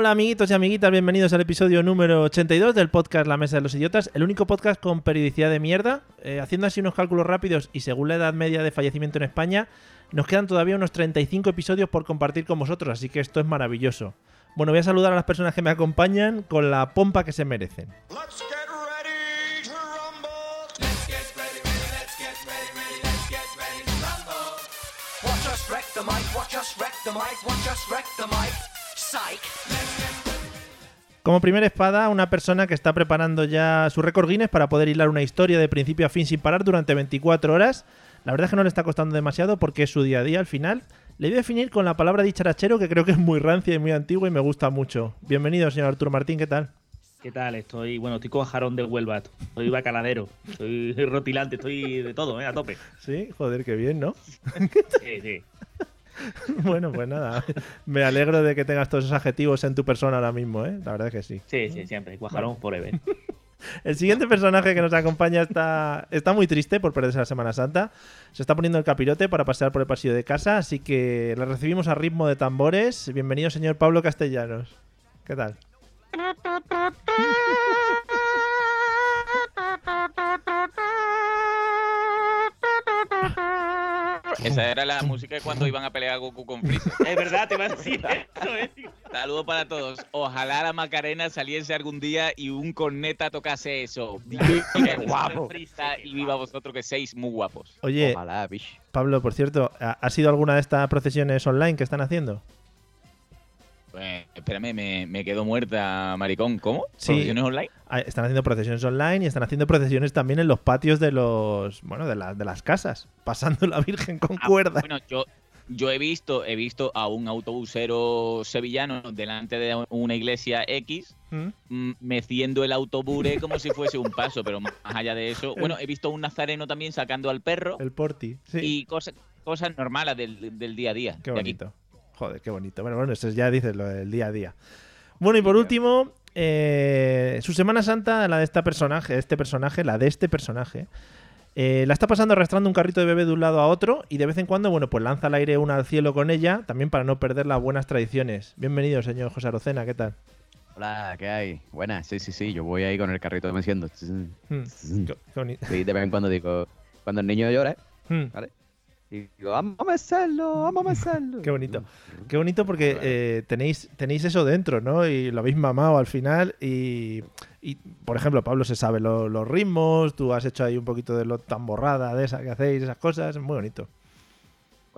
Hola amiguitos y amiguitas, bienvenidos al episodio número 82 del podcast La Mesa de los Idiotas, el único podcast con periodicidad de mierda. Eh, haciendo así unos cálculos rápidos y según la edad media de fallecimiento en España, nos quedan todavía unos 35 episodios por compartir con vosotros, así que esto es maravilloso. Bueno, voy a saludar a las personas que me acompañan con la pompa que se merecen. Let's get ready to rumble. Let's get ready, ready, let's get ready, ready, let's get ready to rumble. Watch us wreck the mic, watch us wreck the mic, watch us wreck the mic. Como primera espada, una persona que está preparando ya su récord Guinness para poder hilar una historia de principio a fin sin parar durante 24 horas. La verdad es que no le está costando demasiado porque es su día a día al final. Le voy a definir con la palabra dicharachero que creo que es muy rancia y muy antigua y me gusta mucho. Bienvenido, señor Arturo Martín, ¿qué tal? ¿Qué tal? Estoy, bueno, estoy con jarón de Huelva, soy bacaladero, soy rotilante, estoy de todo, ¿eh? A tope. Sí, joder, qué bien, ¿no? Sí, sí. bueno, pues nada, me alegro de que tengas todos esos adjetivos en tu persona ahora mismo, ¿eh? La verdad es que sí. Sí, sí, siempre. Guajarón forever. El siguiente personaje que nos acompaña está, está muy triste por perderse la Semana Santa. Se está poniendo el capirote para pasear por el pasillo de casa, así que le recibimos a ritmo de tambores. Bienvenido, señor Pablo Castellanos. ¿Qué tal? Esa era la música de cuando iban a pelear a Goku con Freezer. Es verdad, te iba a decir eso, ¿eh? Saludos para todos. Ojalá la Macarena saliese algún día y un corneta tocase eso. Qué guapo. Y viva vosotros que seis muy guapos. Oye, Ojalá, bicho. Pablo, por cierto, ¿ha ha sido alguna de estas procesiones online que están haciendo? Pues, espérame, me, me quedo muerta, maricón. ¿Cómo? Sí. ¿Producciones online? Ah, Están haciendo procesiones online y están haciendo procesiones también en los patios de los, bueno, de, la- de las casas, pasando la Virgen con Ah, cuerda. Bueno, yo, yo he visto, he visto a un autobusero sevillano delante de una iglesia X ¿Mm? mm, meciendo el autobure como si fuese un paso, pero más allá de eso, bueno, he visto a un nazareno también sacando al perro El porti. Sí. y cosas cosas normales del, del día a día. Qué bonito. Joder, qué bonito. Bueno, bueno, eso ya dices lo del día a día. Bueno, y por último, eh, su Semana Santa, la de esta personaje, este personaje, la de este personaje, eh, la está pasando arrastrando un carrito de bebé de un lado a otro y de vez en cuando, bueno, pues lanza al aire una al cielo con ella, también para no perder las buenas tradiciones. Bienvenido, señor José Arocena, ¿qué tal? Hola, ¿qué hay? Buenas, sí, sí, sí, yo voy ahí con el carrito meciendo. Hmm, qué- qué boni- Sí, de vez en cuando digo, cuando el niño llora, hmm, y digo, vamos a mecerlo, vamos a mecerlo. Qué bonito. Qué bonito porque eh, tenéis, tenéis eso dentro, ¿no? Y lo habéis mamado al final. Y, y, por ejemplo, Pablo se sabe lo- los ritmos, tú has hecho ahí un poquito de lo tamborrada de esa que hacéis, esas cosas, muy bonito.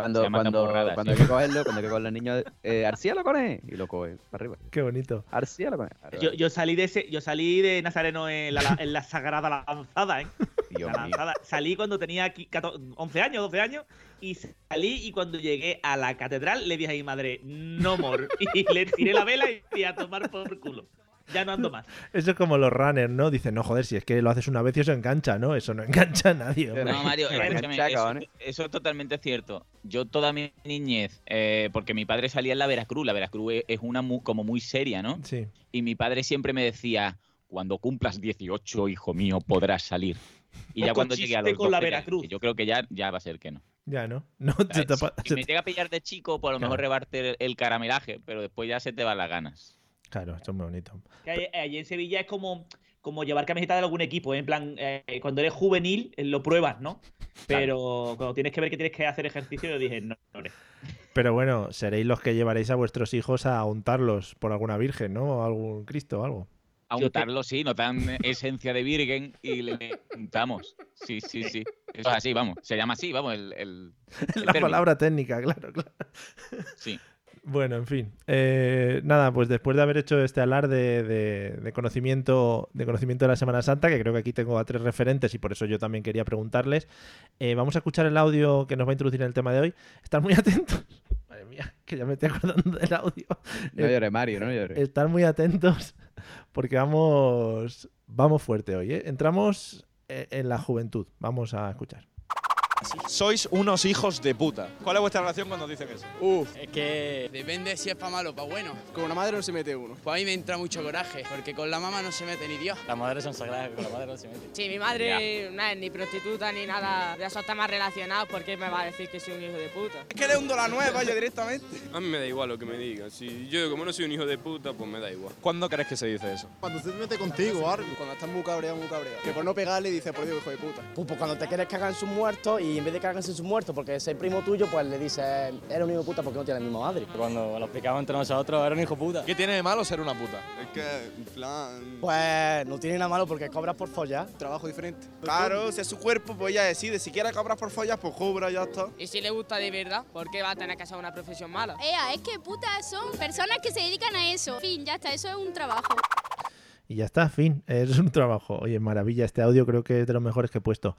Cuando, Se llama cuando, cuando sí. hay que cogerlo, cuando hay que cogerlo al niño, eh, Arcía lo coge y lo coge para arriba. Qué bonito. Arcía lo coge. arriba. Yo, yo salí de ese, yo salí de Nazareno en la, en la sagrada lanzada, ¿eh? Dios La mío. lanzada. Salí cuando tenía aquí 14 11 años, 12 años, y salí y cuando llegué a la catedral le dije a mi madre, no more. Y le tiré la vela y fui a tomar por culo. Ya no ando más. Eso es como los runners, ¿no? Dicen, no, joder, si es que lo haces una vez y eso engancha, ¿no? Eso no engancha a nadie. hombre. No, Mario, escúchame, chaca, eso, es totalmente cierto. Yo toda mi niñez, eh, porque mi padre salía en la Veracruz, la Veracruz es- una mu- como muy seria, ¿no? Sí. Y mi padre siempre me decía, cuando cumplas 18, hijo mío, podrás salir. Y ya cuando llegué a los con la 12, ya- Veracruz. Yo creo que ya, ya va a ser que no. Ya, ¿no? No se te Si si me llega a pillar de chico, pues a lo mejor Claro. rebarte el, el caramelaje, pero después ya se te van las ganas. Claro, esto es muy bonito. Allí en Sevilla es como, como llevar camiseta de algún equipo. ¿eh? En plan, eh, cuando eres juvenil eh, lo pruebas, ¿no? Pero cuando tienes que ver que tienes que hacer ejercicio, yo dije, no, no. no. Pero bueno, seréis los que llevaréis a vuestros hijos a untarlos por alguna virgen, ¿no? O algún Cristo o algo. A Yo te- untarlo, sí, nos dan esencia de virgen y le untamos. Sí, sí, sí. Eso es así, vamos. Se llama así, vamos, el, el- el La término. palabra técnica, claro, claro. Sí. Bueno, en fin. Eh, nada, pues después de haber hecho este alarde de, de conocimiento de conocimiento de la Semana Santa, que creo que aquí tengo a tres referentes y por eso yo también quería preguntarles, eh, vamos a escuchar el audio que nos va a introducir en el tema de hoy. Están muy atentos. Madre mía, que ya me estoy acordando del audio. No llores, Mario, no llores. Estar muy atentos porque vamos vamos fuerte hoy. ¿eh? Entramos eh, en la juventud. Vamos a escuchar. Sois unos hijos de puta. ¿Cuál es vuestra relación cuando dicen eso? Uf, es que depende si es para malo o para bueno. Con una madre no se mete uno. Pues a mí me entra mucho coraje, porque con la mamá no se mete ni Dios. Las madres son sagradas, con la madre no se mete. Sí, mi madre no es ni prostituta ni nada de esos temas relacionados porque me va a decir que soy un hijo de puta. Es que le hundo la nueva yo directamente. A mí me da igual lo que me digan. Si yo, como no soy un hijo de puta, pues me da igual. ¿Cuándo crees que se dice eso? Cuando se mete contigo, algo. Cuando estás muy cabreado, muy cabreado. Que por no pegarle dice, por Dios, hijo de puta. Pues, pues cuando te quieres cagar en sus muertos y en vez de cagarse en sus muertos porque es el primo tuyo, pues le dices, eres un hijo de puta porque no tienes la misma madre. Cuando lo explicamos entre nosotros, era un hijo puta. ¿Qué tiene de malo ser una puta? Es que, en plan... Pues no tiene nada malo porque cobras por follar. Trabajo diferente. Claro, si es su cuerpo, pues ella decide. Si quiere cobrar por follas, pues cobra, ya está. Y si le gusta de verdad, ¿por qué va a tener que hacer una profesión mala? Ea, es que putas son personas que se dedican a eso. Fin, ya está, eso es un trabajo. Y ya está, fin. Es un trabajo. Oye, maravilla. Este audio creo que es de los mejores que he puesto.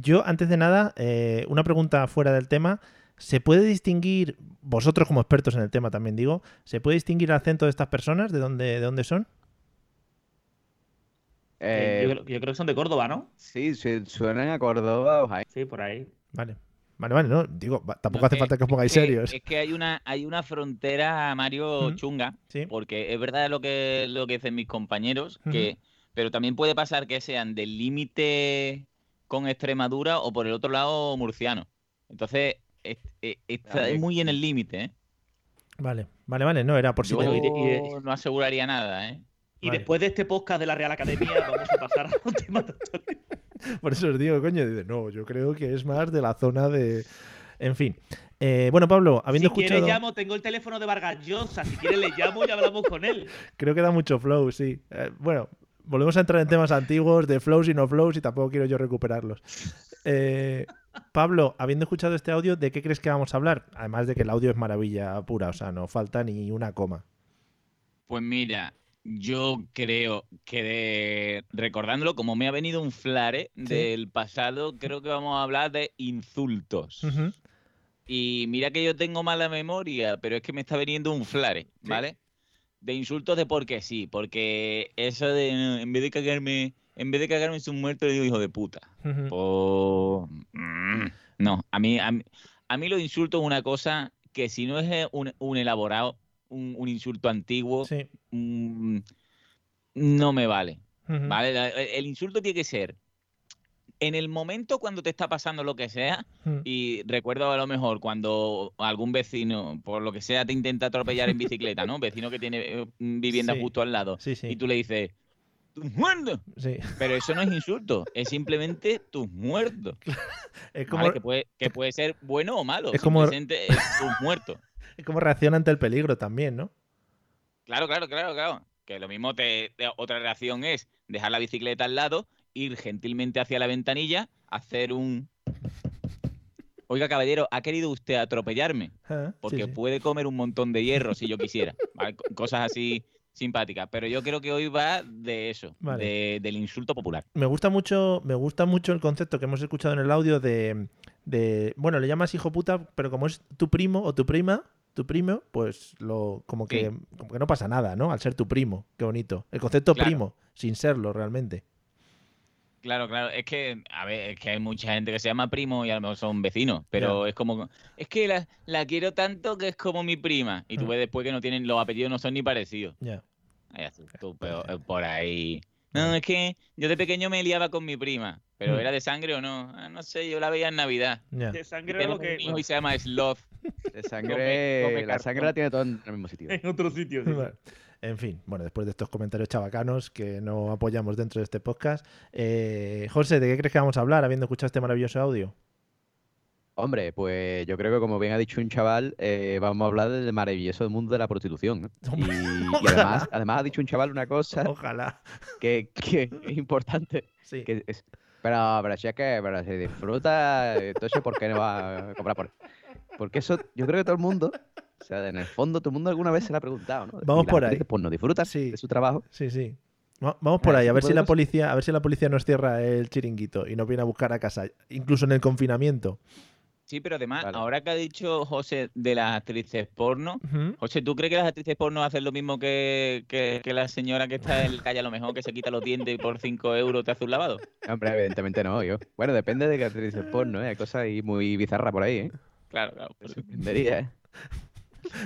Yo, antes de nada, eh, una pregunta fuera del tema. ¿Se puede distinguir, vosotros como expertos en el tema también digo, ¿se puede distinguir el acento de estas personas? ¿De dónde, de dónde son? Eh, Eh, yo, creo, yo creo que son de Córdoba, ¿no? sí, su- suenan a Córdoba o Jaén. Sí, por ahí. Vale. Vale, vale, no, digo, tampoco No, hace falta que os pongáis es que- serios. Es que hay una, hay una frontera, Mario, chunga, Sí. porque es verdad lo que, lo que dicen mis compañeros, que, pero también puede pasar que sean del límite con Extremadura o por el otro lado murciano. Entonces, es- es- está Vale. muy en el límite, ¿eh? Vale, vale, vale, no, era por si Yo te- y de- no aseguraría nada, ¿eh? Y Vale. después de este podcast de la Real Academia, vamos a pasar a un tema. Por eso os digo, coño, dice, no, yo creo que es más de la zona de... En fin. Eh, bueno, Pablo, habiendo Si quieres escuchado... llamo, tengo el teléfono de Vargas Llosa. Si quieres le llamo y hablamos con él. Creo que da mucho flow, sí. Eh, bueno, volvemos a entrar en temas antiguos de flows y no flows y tampoco quiero yo recuperarlos. Eh, Pablo, habiendo escuchado este audio, ¿de qué crees que vamos a hablar? Además de que el audio es maravilla pura, o sea, no falta ni una coma. Pues mira, yo creo que de- recordándolo, como me ha venido un flare del pasado, creo que vamos a hablar de insultos. Y mira que yo tengo mala memoria, pero es que me está viniendo un flare, ¿vale? De insultos de porque sí, porque eso de "No, en vez de cagarme, en vez de cagarme en su muerto, le digo hijo de puta. Ujú. Pues, mm, no, a mí, a mí, a mí los insultos es una cosa que si no es eh, un, un elaborado, un, un insulto antiguo, Sí. mm, no me vale. ¿Vale? El insulto tiene que ser en el momento cuando te está pasando lo que sea, Mm. y recuerdo a lo mejor cuando algún vecino, por lo que sea, te intenta atropellar en bicicleta, ¿no? Vecino que tiene eh, vivienda Sí. justo al lado, Sí, sí. y tú le dices, tus muertos. Sí. Pero eso no es insulto, es simplemente tus muertos. Es ¿vale? como, Que, puede, que puede ser bueno o malo, Es como- simplemente es tus muertos. es como reacciona ante el peligro también, ¿no? Claro, claro, claro, claro. Que lo mismo te, te- otra reacción es dejar la bicicleta al lado, ir gentilmente hacia la ventanilla, hacer un Oiga, caballero, ¿ha querido usted atropellarme? Ah, sí, Porque sí. puede comer un montón de hierro si yo quisiera. Cosas así simpáticas. Pero yo creo que hoy va de eso, Vale. de- del insulto popular. Me gusta mucho, me gusta mucho el concepto que hemos escuchado en el audio de, de- bueno, le llamas hijo puta, pero como es tu primo o tu prima, tu primo, pues lo como que, como que no pasa nada, ¿no? Al ser tu primo, qué bonito. El concepto Claro. primo, sin serlo realmente. Claro, claro. Es que, a ver, es que hay mucha gente que se llama primo y a lo mejor son vecinos. Pero es como, es que la, la quiero tanto que es como mi prima. Y tú Mm. ves después que no tienen, los apellidos no son ni parecidos. Ya. Ay, así, tú, pero, eh, por ahí. No, es que yo de pequeño me liaba con mi prima. ¿Pero Mm. era de sangre o no? Ah, no sé, yo la veía en Navidad. De sangre lo que. hijo y se llama Sloth. De sangre, come la sangre la tiene todo en el mismo sitio. En otro sitio. sí. En fin, bueno, después de estos comentarios chabacanos que no apoyamos dentro de este podcast. Eh, José, ¿de qué crees que vamos a hablar habiendo escuchado este maravilloso audio? Hombre, pues yo creo que como bien ha dicho un chaval, eh, vamos a hablar del maravilloso mundo de la prostitución. ¿no? Y, y además, además ha dicho un chaval una cosa Ojalá. que, que es importante. Sí. que es- pero, pero si es que pero si disfruta, entonces ¿por qué no va a comprar por Porque eso, yo creo que todo el mundo, o sea, en el fondo todo el mundo alguna vez se lo ha preguntado, ¿no? Vamos la por ahí. Pues no disfruta de su trabajo. Sí, sí. Va- Vamos por Ah, ahí, a ver si la policía, a ver si la policía nos cierra el chiringuito y nos viene a buscar a casa, incluso en el confinamiento. Sí, pero además, ahora que ha dicho José de las actrices porno. José, ¿tú crees que las actrices porno hacen lo mismo que, que- que la señora que está en la calle a lo mejor, que se quita los dientes y por 5 euros te hace un lavado? Hombre, evidentemente no, yo. Bueno, depende de qué actriz porno, ¿eh? Hay cosas ahí muy bizarras por ahí, ¿eh? Claro, claro. Sorprendería, ¿eh?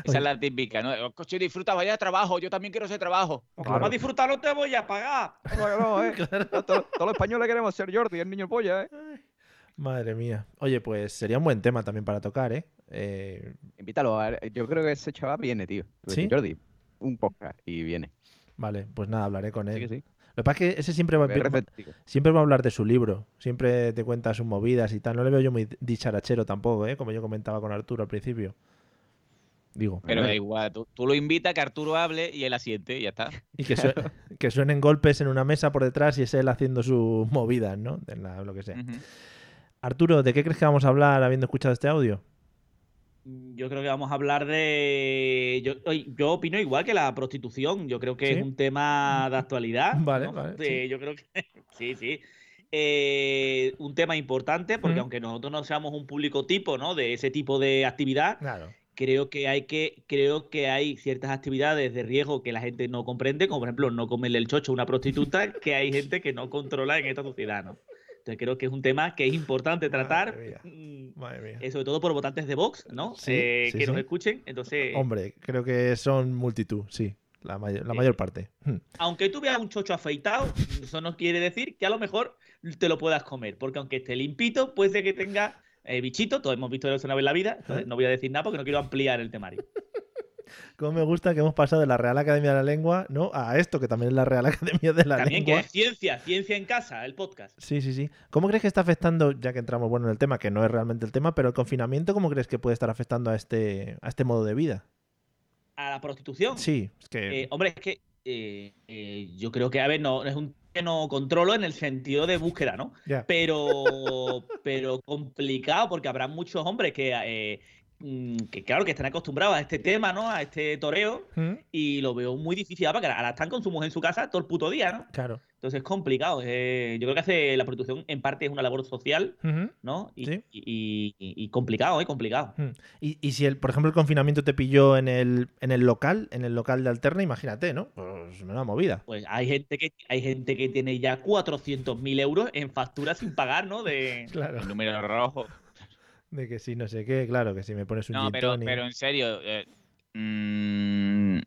Esa es la típica, ¿no? Si disfruta, vaya a trabajo, yo también quiero ese trabajo. Vamos a disfrutar, no te voy a pagar. No, ¿eh? Todos, todos los españoles queremos ser Jordi, el niño polla, ¿eh? Madre mía. Oye, pues sería un buen tema también para tocar, ¿eh? Eh, Invítalo, a ver, yo creo que ese chaval viene, tío. ¿Sí? Jordi, un podcast y viene. Vale, pues nada, hablaré con él. Sí que sí. Lo que pasa es que ese siempre va, siempre va a hablar de su libro, siempre te cuenta sus movidas y tal. No le veo yo muy dicharachero tampoco, ¿eh? Como yo comentaba con Arturo al principio. Digo. Pero da igual, tú, tú lo invitas a que Arturo hable y él asiente y ya está. Y que, sue- que suenen golpes en una mesa por detrás y es él haciendo sus movidas, ¿no? De la- lo que sea. Arturo, ¿de qué crees que vamos a hablar habiendo escuchado este audio? Yo creo que vamos a hablar de. Yo, yo opino igual que la prostitución. Yo creo que ¿Sí? es un tema de actualidad. Vale, ¿no? vale, sí. Yo creo que. sí, sí. Eh, un tema importante, porque Mm. aunque nosotros no seamos un público tipo, ¿no? De ese tipo de actividad, Claro. creo que hay que, creo que hay ciertas actividades de riesgo que la gente no comprende, como por ejemplo no comerle el chocho a una prostituta, que hay gente que no controla en esta sociedad, ¿no? Entonces creo que es un tema que es importante tratar, mm, Madre mía. eh, sobre todo por votantes de Vox, ¿no? Sí, Eh, sí, que nos escuchen. Entonces, Hombre, creo que son multitud, sí. La, mayor- la mayor parte. Hmm. aunque tú veas un chocho afeitado, eso no quiere decir que a lo mejor te lo puedas comer, porque aunque esté limpito, puede ser que tenga eh, bichito, todos hemos visto eso una vez en la vida, entonces no voy a decir nada porque no quiero ampliar el temario. Cómo me gusta que hemos pasado de la Real Academia de la Lengua, ¿no? A esto, que también es la Real Academia de la También que Lengua. es ciencia, ciencia en casa, el podcast. Sí, sí, sí. ¿Cómo crees que está afectando, ya que entramos bueno en el tema, que no es realmente el tema, pero el confinamiento, ¿cómo crees que puede estar afectando a este, a este modo de vida? A la prostitución. Sí, es que. Eh, hombre, es que eh, eh, yo creo que, a ver, no es un que no controlo en el sentido de búsqueda, ¿no? Pero, pero complicado porque habrá muchos hombres que, que, claro, que están acostumbrados a este tema, ¿no? A este toreo ¿Mm? y lo veo muy difícil ahora, porque ahora están con su mujer en su casa todo el puto día, ¿no? Claro. Entonces es complicado. eh, yo creo que hace la prostitución en parte es una labor social. ¿no? Y, Sí. y- y- y complicado, ¿eh? Complicado. Hmm. Y, y si, el, por ejemplo, el confinamiento te pilló en el, en el local, en el local de Alterna, imagínate, ¿no? Pues una movida. Pues hay gente que hay gente que tiene ya 400.000 euros en facturas sin pagar, ¿no? De... Claro. El número rojo. De que si no sé qué, claro, que si me pones un No, pero, pero en serio, eh, mm,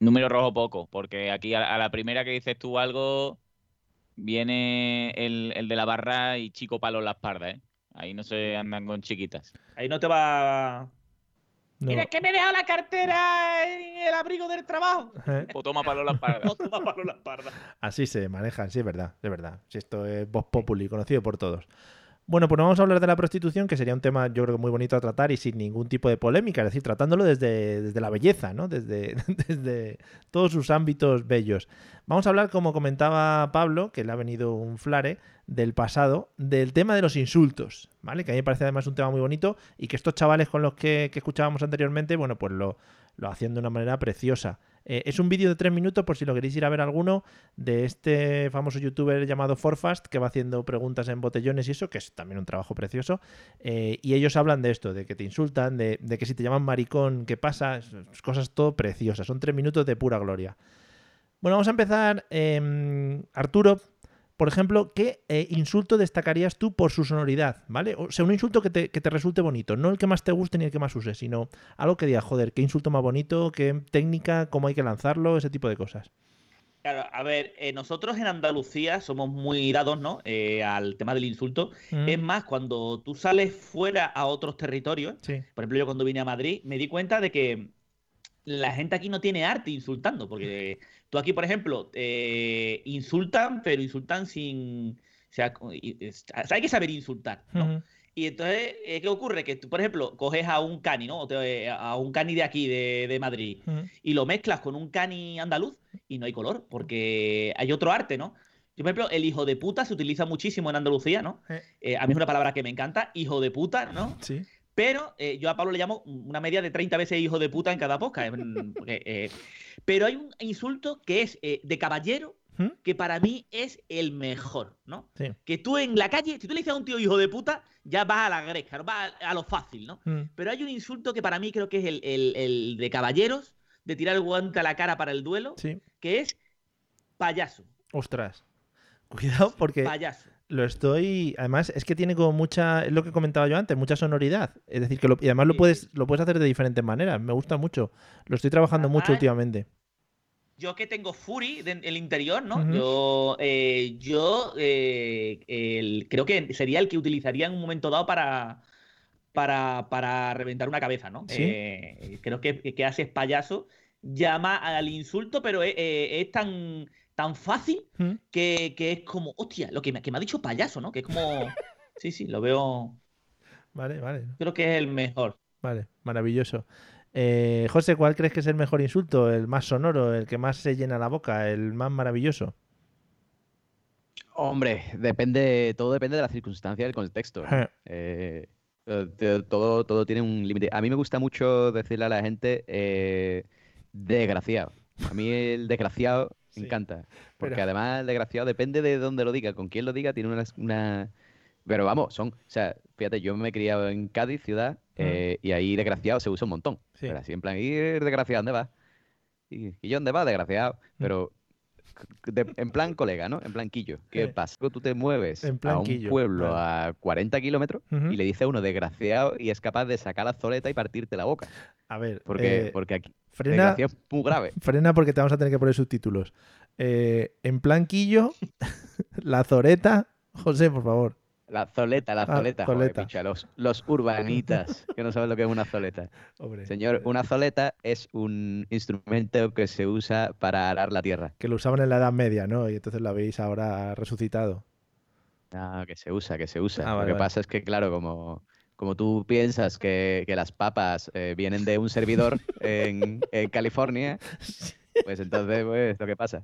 número rojo poco, porque aquí a, a la primera que dices tú algo, viene el, el de la barra y chico palo en la espalda, ¿eh? Ahí no se andan con chiquitas. Ahí no te va. No. Mira, es que me he dejado la cartera en el abrigo del trabajo. ¿Eh? O toma palo en la espalda. O toma palo en la espalda. Así se manejan, sí, es verdad, es verdad. Si esto es Voz Populi, conocido por todos. Bueno, pues vamos a hablar de la prostitución, que sería un tema, yo creo muy bonito a tratar y sin ningún tipo de polémica, es decir, tratándolo desde, desde la belleza, ¿no? Desde, desde todos sus ámbitos bellos. Vamos a hablar, como comentaba Pablo, que le ha venido un flare del pasado, del tema de los insultos, ¿vale? Que a mí me parece además un tema muy bonito y que estos chavales con los que, que escuchábamos anteriormente, bueno, pues lo, lo hacían de una manera preciosa. Eh, es un vídeo de tres minutos, por si lo queréis ir a ver alguno, de este famoso youtuber llamado Forfast, que va haciendo preguntas en botellones y eso, que es también un trabajo precioso. Eh, y ellos hablan de esto, de que te insultan, de, que si te llaman maricón, ¿qué pasa? Cosas todo preciosas. Son tres minutos de pura gloria. Bueno, vamos a empezar. em, Arturo, por ejemplo, ¿qué eh, insulto destacarías tú por su sonoridad? ¿Vale? O sea, un insulto que te, que te resulte bonito. No el que más te guste ni el que más uses, sino algo que digas, joder, qué insulto más bonito, qué técnica, cómo hay que lanzarlo, ese tipo de cosas. Claro, a ver, eh, nosotros en Andalucía somos muy dados, ¿no? Eh, al tema del insulto. Mm. Es más, cuando tú sales fuera a otros territorios, Sí. por ejemplo, yo cuando vine a Madrid, me di cuenta de que la gente aquí no tiene arte insultando, porque tú aquí, por ejemplo, eh, insultan, pero insultan sin... O sea, hay que saber insultar, ¿no? Y entonces, eh, ¿qué ocurre? Que tú, por ejemplo, coges a un cani, ¿no? O te- a un cani de aquí, de, de Madrid, y lo mezclas con un cani andaluz y no hay color, porque hay otro arte, ¿no? Yo, por ejemplo, el hijo de puta se utiliza muchísimo en Andalucía, ¿no? Eh. Eh, a mí es una palabra que me encanta, hijo de puta, ¿no? Sí. Pero eh, yo a Pablo le llamo una media de 30 veces hijo de puta en cada podcast. porque, eh, pero hay un insulto que es eh, de caballero ¿Mm? que para mí es el mejor, ¿no? Sí. Que tú en la calle, si tú le dices a un tío hijo de puta, ya vas a la gresca, ¿no? vas a, a lo fácil, ¿no? Mm. Pero hay un insulto que para mí creo que es el, el- el de caballeros, de tirar el guante a la cara para el duelo, Sí. que es payaso. Ostras. Cuidado porque Payaso. Lo estoy. Además, es que tiene como mucha. Es lo que comentaba yo antes, mucha sonoridad. Es decir, que lo- y además lo puedes, lo puedes hacer de diferentes maneras. Me gusta mucho. Lo estoy trabajando mucho últimamente. Yo que tengo Fury en el interior, ¿no? Yo, eh, yo eh, el- creo que sería el que utilizaría en un momento dado para, para, para reventar una cabeza, ¿no? ¿Sí? Eh, creo que, que haces payaso, llama al insulto, pero es, eh, es tan, tan fácil ¿Mm? que, que es como, hostia, lo que me, que me ha dicho payaso, ¿no? Que es como, sí, sí, lo veo, Vale, vale. creo que es el mejor. Vale, maravilloso. Eh, José, ¿cuál crees que es el mejor insulto? ¿El más sonoro? ¿El que más se llena la boca? ¿El más maravilloso? Hombre, depende, todo depende de la circunstancia y del contexto. Eh, eh, todo, todo tiene un límite. A mí me gusta mucho decirle a la gente eh, desgraciado. A mí el desgraciado me encanta. Porque pero- además el desgraciado depende de dónde lo diga, con quién lo diga, tiene una, una- Pero vamos, son... O sea, fíjate, yo me he criado en Cádiz, ciudad, eh, y ahí desgraciado se usa un montón. Sí. Pero así en plan, ¿y desgraciado dónde vas? ¿Y, y yo dónde vas, desgraciado? Pero de- en plan colega, ¿no? En plan quillo. ¿Qué Eh, pasa? Tú te mueves a un pueblo a 40 kilómetros y le dice a uno desgraciado y es capaz de sacar la zoleta y partirte la boca. A ver, Porque, eh, porque aquí frena, es muy grave. frena porque te vamos a tener que poner subtítulos. Eh, en plan quillo, la zoreta. José, por favor. La zoleta, la Ah, zoleta. joder, zoleta. picha, los, los urbanitas que no saben lo que es una zoleta. Hombre, Señor, una zoleta es un instrumento que se usa para arar la tierra. que lo usaban en la Edad Media, ¿no? Y entonces lo habéis ahora resucitado. No, que se usa, que se usa. Ah, Lo que vale. pasa es que, claro, como, como tú piensas que, que las papas eh, vienen de un servidor en, en California, pues entonces, pues, lo que pasa.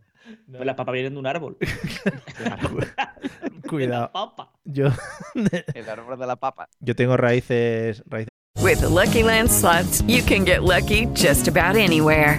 Pues las papas vienen de un árbol. Cuidado. Papa. Yo, El árbol de la papa. yo tengo raíces, raíces With the Lucky Land slots, you can get lucky just about anywhere.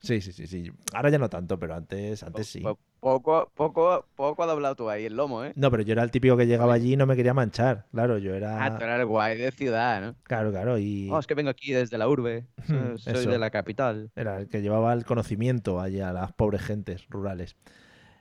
Sí, sí, sí, sí. Ahora ya no tanto, pero antes, antes sí. Po- Poco, poco, poco ha doblado tú ahí el lomo, ¿eh? No, pero yo era el típico que llegaba allí y no me quería manchar. Claro, yo era. Ah, tú eras el guay de ciudad, ¿no? Claro, claro, y Oh, es que vengo aquí desde la urbe. Soy de la capital. era el que llevaba el conocimiento allí a las pobres gentes rurales.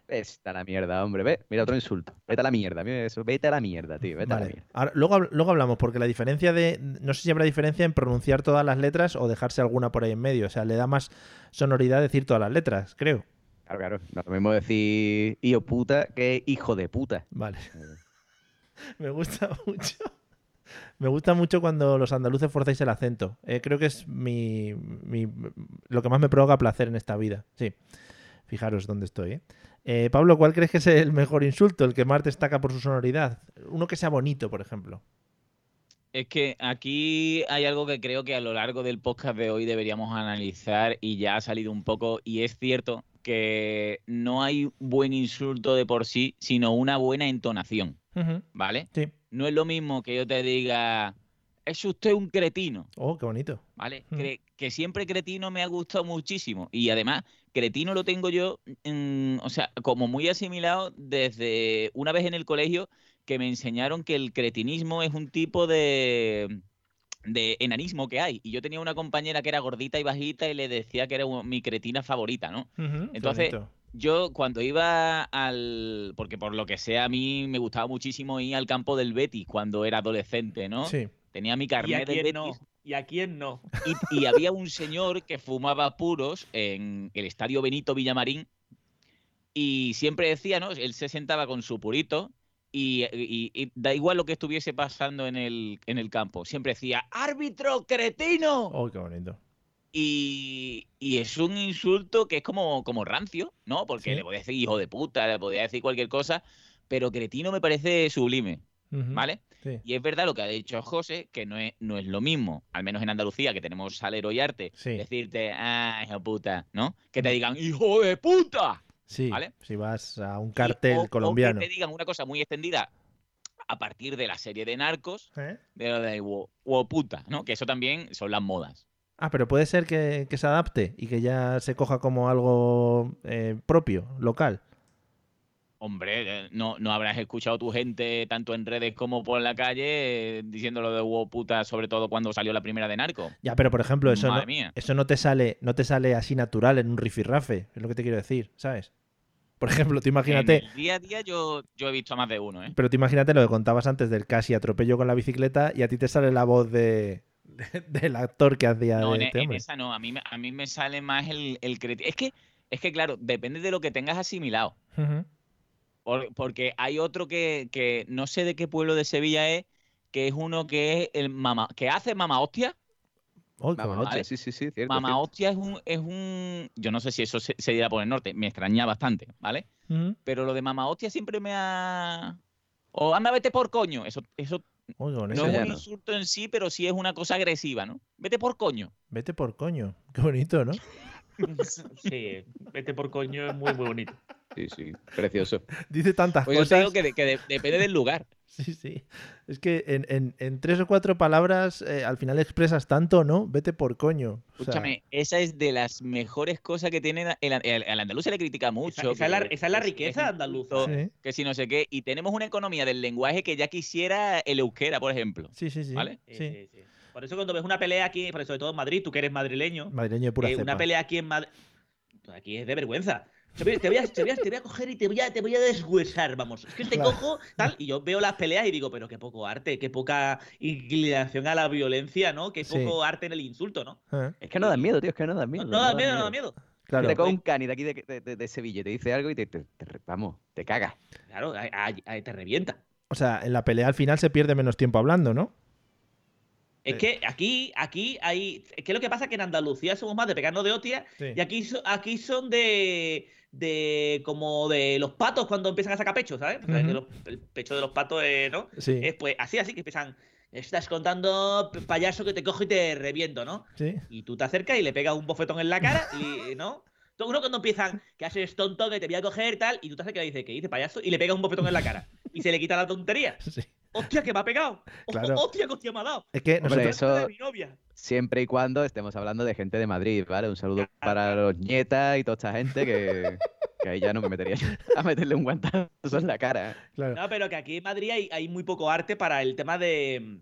Está la mierda, hombre. Ve, mira otro insulto. Vete a la mierda. Mira eso. Vete a la mierda, tío. Vete a la Vale. mierda. Ahora, luego, luego hablamos, porque la diferencia de. No sé si habrá diferencia en pronunciar todas las letras o dejarse alguna por ahí en medio. O sea, le da más sonoridad decir todas las letras, creo. Claro, claro. No es lo mismo decir hijo puta que hijo de puta. Vale. Me gusta mucho. Me gusta mucho cuando los andaluces forzáis el acento. Eh, creo que es mi, mi- lo que más me provoca placer en esta vida. Sí. Fijaros dónde estoy. ¿eh? Eh, Pablo, ¿cuál crees que es el mejor insulto? El que más destaca por su sonoridad. Uno que sea bonito, por ejemplo. Es que aquí hay algo que creo que a lo largo del podcast de hoy deberíamos analizar y ya ha salido un poco y es cierto que no hay buen insulto de por sí, sino una buena entonación. ¿vale? Sí. No es lo mismo que yo te diga, es usted un cretino, Oh, qué bonito. ¿vale? Mm. Cre- que siempre cretino me ha gustado muchísimo y además cretino lo tengo yo, mm, o sea, como muy asimilado desde una vez en el colegio que me enseñaron que el cretinismo es un tipo de de enanismo que hay y yo tenía una compañera que era gordita y bajita y le decía que era un- mi cretina favorita, ¿no? Entonces, bonito. yo cuando iba al. Porque por lo que sea, a mí me gustaba muchísimo ir al campo del Betis cuando era adolescente, ¿no? Sí. Tenía mi ¿Y a carnet del quién Betis. no? ¿Y a quién no? Y, y había un señor que fumaba puros en el estadio Benito Villamarín y siempre decía, ¿no? Él se sentaba con su purito y, y- y da igual lo que estuviese pasando en el, en el campo, siempre decía, ¡árbitro cretino! Oh, qué bonito. Y, y es un insulto que es como, como rancio, ¿no? Porque Sí. le podía decir hijo de puta, le podía decir cualquier cosa, pero cretino me parece sublime. ¿vale? Sí. Y es verdad lo que ha dicho José, que no es, no es lo mismo, al menos en Andalucía, que tenemos salero y arte, Sí. decirte, ah, hijo puta, ¿no? Que te digan, hijo de puta. Sí, ¿Vale? si vas a un cartel o colombiano. que te digan una cosa muy extendida a partir de la serie de narcos, ¿Eh? de lo de "Wo- wo puta, ¿no? Que eso también son las modas. Ah, pero puede ser que, que se adapte y que ya se coja como algo eh, propio, local. Hombre, no, no habrás escuchado tu gente, tanto en redes como por la calle, eh, diciendo lo de huevo puta, sobre todo cuando salió la primera de Narco. Ya, pero por ejemplo, eso Madre no, mía. eso no te sale, no te sale así natural en un rifirrafe, es lo que te quiero decir, ¿sabes? Por ejemplo, tú imagínate, En el día a día yo, yo he visto a más de uno, ¿eh? pero tú imagínate lo que contabas antes del casi atropello con la bicicleta y a ti te sale la voz de, de- del actor que hacía No, de en, este en esa no, a mí, me- a mí me sale más el, el creti- Es que, es que, claro, depende de lo que tengas asimilado. Por- porque hay otro que, que no sé de qué pueblo de Sevilla es, que es uno que es el mamá, que hace mamá hostia. Oh, bonito. hostia, sí, sí, sí, cierto. Mamá cierto. hostia es un, es un. Yo no sé si eso se, se dirá por el norte, me extraña bastante, ¿vale? Ujú. Pero lo de mamá hostia siempre me ha. O anda, vete por coño. Eso, eso no es un no. insulto en sí, pero sí es una cosa agresiva, ¿no? Vete por coño. Vete por coño. Qué bonito, ¿no? Sí, vete por coño, es muy, muy bonito. Sí, sí, precioso. Dice tantas Pues yo te cosas. digo que, de- que de- depende del lugar. Sí, sí. Es que en, en- en tres o cuatro palabras eh, al final expresas tanto, ¿no? Vete por coño. O sea, Escúchame, esa es de las mejores cosas que tiene el, el, el andaluz se le critica mucho. esa es la- esa es la que riqueza andaluza. insulto, Sí. Que si no sé qué. Y tenemos una economía del lenguaje que ya quisiera el euskera, por ejemplo. sí, sí, sí. ¿Vale? Sí. sí, sí. Por eso cuando ves una pelea aquí, por sobre todo en Madrid, tú que eres madrileño, Madrileño de pura eh, cepa. una pelea aquí en Madrid, aquí es de vergüenza. Te voy, a, te voy a- te voy a coger y te voy a, te voy a deshuesar, vamos. Es que te Claro. cojo, tal, y yo veo las peleas y digo, pero qué poco arte, qué poca inclinación a la violencia, ¿no? Qué Sí. poco arte en el insulto, ¿no? Ah, Es que no dan miedo, tío, es que no dan No, miedo. no da miedo, no da miedo. Claro. Te coge un cani de aquí de, de- de- de Sevilla y te dice algo y te, te- te- vamos, te cagas. Claro, te revienta. O sea, en la pelea al final se pierde menos tiempo hablando, ¿no? Es que aquí, aquí hay. Es que lo que pasa es que en Andalucía somos más de pegarnos de hostia Sí. y aquí, aquí son de. de. como de los patos cuando empiezan a sacar pecho, ¿sabes? O sea, que Ujú. los- el pecho de los patos, eh, ¿no? Sí. Es pues así, así que empiezan. Estás contando, payaso, que te cojo y te reviento, ¿no? Sí. Y tú te acercas y le pegas un bofetón en la cara y, ¿no? Todo uno cuando empiezan, que haces tonto, que te voy a coger tal, y tú te acercas y dices, ¿qué dice payaso? Y le pegas un bofetón en la cara. Y se le quita la tontería. Sí. ¡Hostia, que me ha pegado! ¡Oh, Claro. ¡Hostia, que hostia me ha dado! Es que Hombre, nosotros... eso de mi novia. siempre y cuando estemos hablando de gente de Madrid, ¿vale? Un saludo para los nietas y toda esta gente que, que ahí ya no me metería yo a meterle un guantazo en la cara. Claro. No, pero que aquí en Madrid hay, hay muy poco arte para el tema de.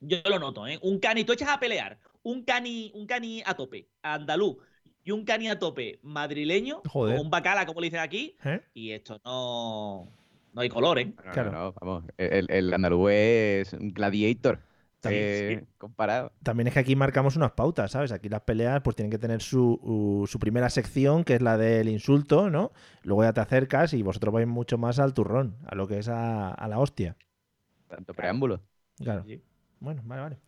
Yo lo noto, ¿eh? Un cani, tú echas a pelear. Un cani, un cani a tope, andaluz, y un cani a tope madrileño, Joder. o un bacala, como le dicen aquí, ¿Eh? y esto no. No hay color, ¿eh? No, Claro. no, no, vamos. El, el andaluz es un gladiator. También, eh, comparado. También es que aquí marcamos unas pautas, ¿sabes? Aquí las peleas pues tienen que tener su, u- su primera sección, que es la del insulto, ¿no? Luego ya te acercas y vosotros vais mucho más al turrón, a lo que es a, a la hostia. Tanto preámbulo. Claro. Sí. Bueno, vale, vale.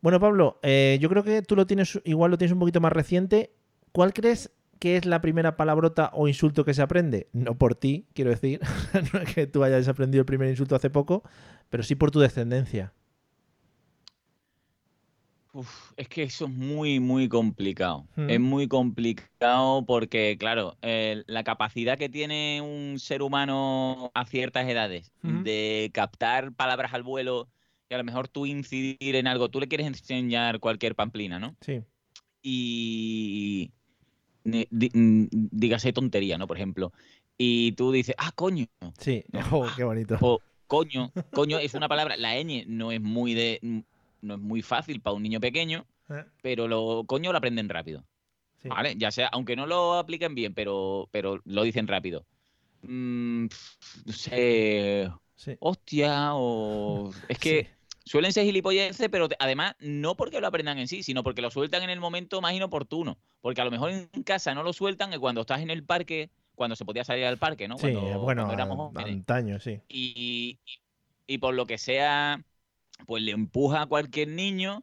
Bueno, Pablo, eh, yo creo que tú lo tienes, igual lo tienes un poquito más reciente. ¿Cuál crees que es la primera palabrota o insulto que se aprende? No por ti, quiero decir. no es que tú hayas aprendido el primer insulto hace poco, pero sí por tu descendencia. Uf, es que eso es muy, muy complicado. Mm. Es muy complicado porque, claro, eh, la capacidad que tiene un ser humano a ciertas edades Ujú. de captar palabras al vuelo y a lo mejor tú incidir en algo, tú le quieres enseñar cualquier pamplina, ¿no? Sí. Y dígase tontería, ¿no? Por ejemplo. Y tú dices, ah, coño. Sí. Oh, qué bonito. O coño, coño es una palabra, la ñ no es muy de no es muy fácil para un niño pequeño, Eh. pero lo coño lo aprenden rápido. Sí. ¿Vale? Ya sea, aunque no lo apliquen bien, pero, pero lo dicen rápido. Mm, no sé. Sí. Hostia, o. Es que suelen ser gilipolleces, pero además no porque lo aprendan en sí, sino porque lo sueltan en el momento más inoportuno. Porque a lo mejor en casa no lo sueltan y cuando estás en el parque, cuando se podía salir al parque, ¿no? Sí, Cuando, bueno, cuando éramos a- antaño, sí. y, y- y por lo que sea, pues le empuja a cualquier niño, eh,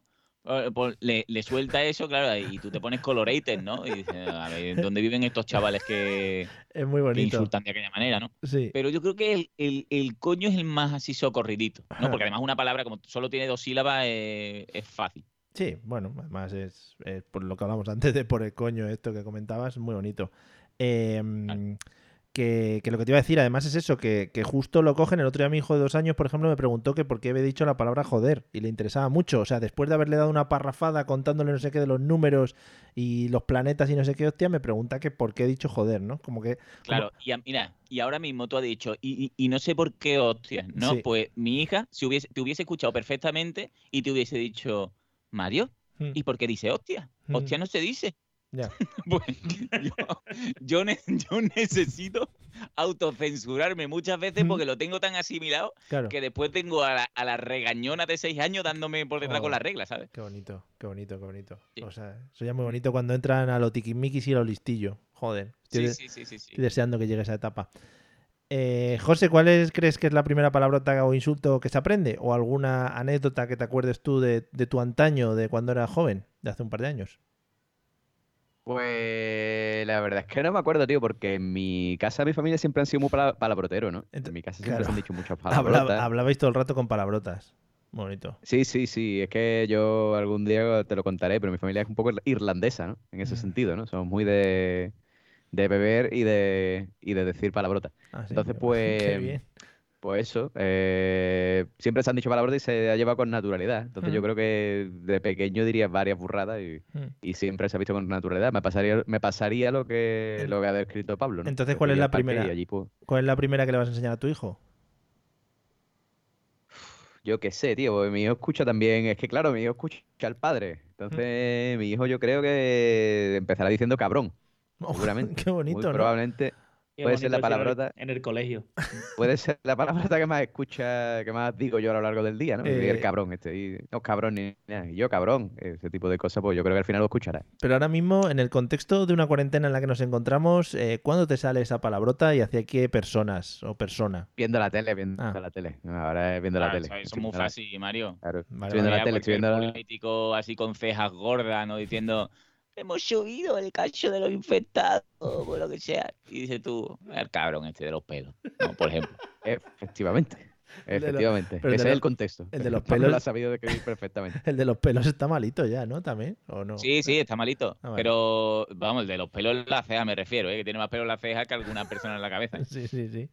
le, le suelta eso, claro, y tú te pones colorated, ¿no? Y dices, a ver, ¿dónde viven estos chavales que, Es muy que bonito. insultan de aquella manera, ¿no? Sí. Pero yo creo que el, el- el coño es el más así socorridito, ¿no? Porque además una palabra como solo tiene dos sílabas eh, es fácil. Sí, bueno, además es, es por lo que hablamos antes de por el coño, esto que comentabas, muy bonito. Em, que, que lo que te iba a decir, además, es eso, que, que justo lo cogen. El otro día mi hijo de dos años, por ejemplo, me preguntó que por qué había dicho la palabra joder y le interesaba mucho. O sea, después de haberle dado una parrafada contándole no sé qué de los números y los planetas y no sé qué, hostia, me pregunta que por qué he dicho joder, ¿no? Como que. como- Claro, y a- mira, y ahora mismo tú has dicho, y, y- y no sé por qué, hostia, ¿no? Sí. Pues mi hija si hubiese, te hubiese escuchado perfectamente y te hubiese dicho, Mario, Mm. ¿y por qué dice hostia? Mm. Hostia no se dice. Ya. Pues yo, yo, ne- yo necesito autocensurarme muchas veces Mm. porque lo tengo tan asimilado Claro. que después tengo a la, a la regañona de seis años dándome por detrás con Joder. las reglas, ¿sabes? Qué bonito, qué bonito, qué bonito. O sea, eso ya es muy bonito cuando entran a lo tiquismiquis y a lo listillo. Joder. Estoy, Sí, sí, sí, sí, sí. estoy deseando que llegue esa etapa. Eh, José, ¿cuál es, crees que es la primera palabrota o insulto que se aprende? ¿O alguna anécdota que te acuerdes tú de, de tu antaño, de cuando eras joven, de hace un par de años? Pues la verdad es que no me acuerdo, tío, porque en mi casa, mi familia siempre han sido muy pala- palabroteros, ¿no? En mi casa siempre claro. se han dicho muchas palabrotas. hablabais todo el rato con palabrotas. Bonito. Sí, sí, sí. Es que yo algún día te lo contaré, pero mi familia es un poco irlandesa, ¿no? En Mm. ese sentido, ¿no? Somos muy de, de beber y de, y de decir palabrotas. Ah, sí, Entonces, pues, qué bien. Pues eso. eh, siempre se han dicho palabrotas y se ha llevado con naturalidad. Entonces yo Mm. creo que de pequeño diría varias burradas y, Mm. y siempre se ha visto con naturalidad. Me pasaría, me pasaría lo que, lo que ha descrito Pablo, ¿no? Entonces, ¿cuál es la primera? Allí, pues, ¿Cuál es la primera que le vas a enseñar a tu hijo? Yo qué sé, tío, porque mi hijo escucha también, es que claro, mi hijo escucha al padre. Entonces, mi hijo yo creo que empezará diciendo cabrón. Seguramente. Qué bonito, Muy ¿no? probablemente puede ser la palabrota, En el colegio. puede ser la palabrota que más escucha, que más digo yo a lo largo del día, ¿no? Eh, el cabrón este, y no cabrón ni nada, y yo cabrón, ese tipo de cosas, pues yo creo que al final lo escuchará. Pero ahora mismo, en el contexto de una cuarentena en la que nos encontramos, eh, ¿cuándo te sale esa palabrota y hacia qué personas o persona? Viendo la tele, viendo Ah. la tele. Ahora es viendo la tele. eso- es muy fácil, Mario. Claro, Vale, estoy viendo la tele, estoy viendo la... político así con cejas gordas, ¿no? Diciendo, hemos subido el cacho de los infectados, o lo que sea. Y dices tú, el cabrón este de los pelos, ¿no? Por ejemplo. Efectivamente. Efectivamente. el Ese es el contexto. el de los Pablo lo pelos- ha sabido describir perfectamente. El de los pelos está malito ya, ¿no? También, ¿o no? Sí, sí, está malito. Ah, vale. Pero, vamos, el de los pelos en la ceja me refiero, ¿eh? Que tiene más pelos en la ceja que alguna persona en la cabeza. Sí, sí, sí.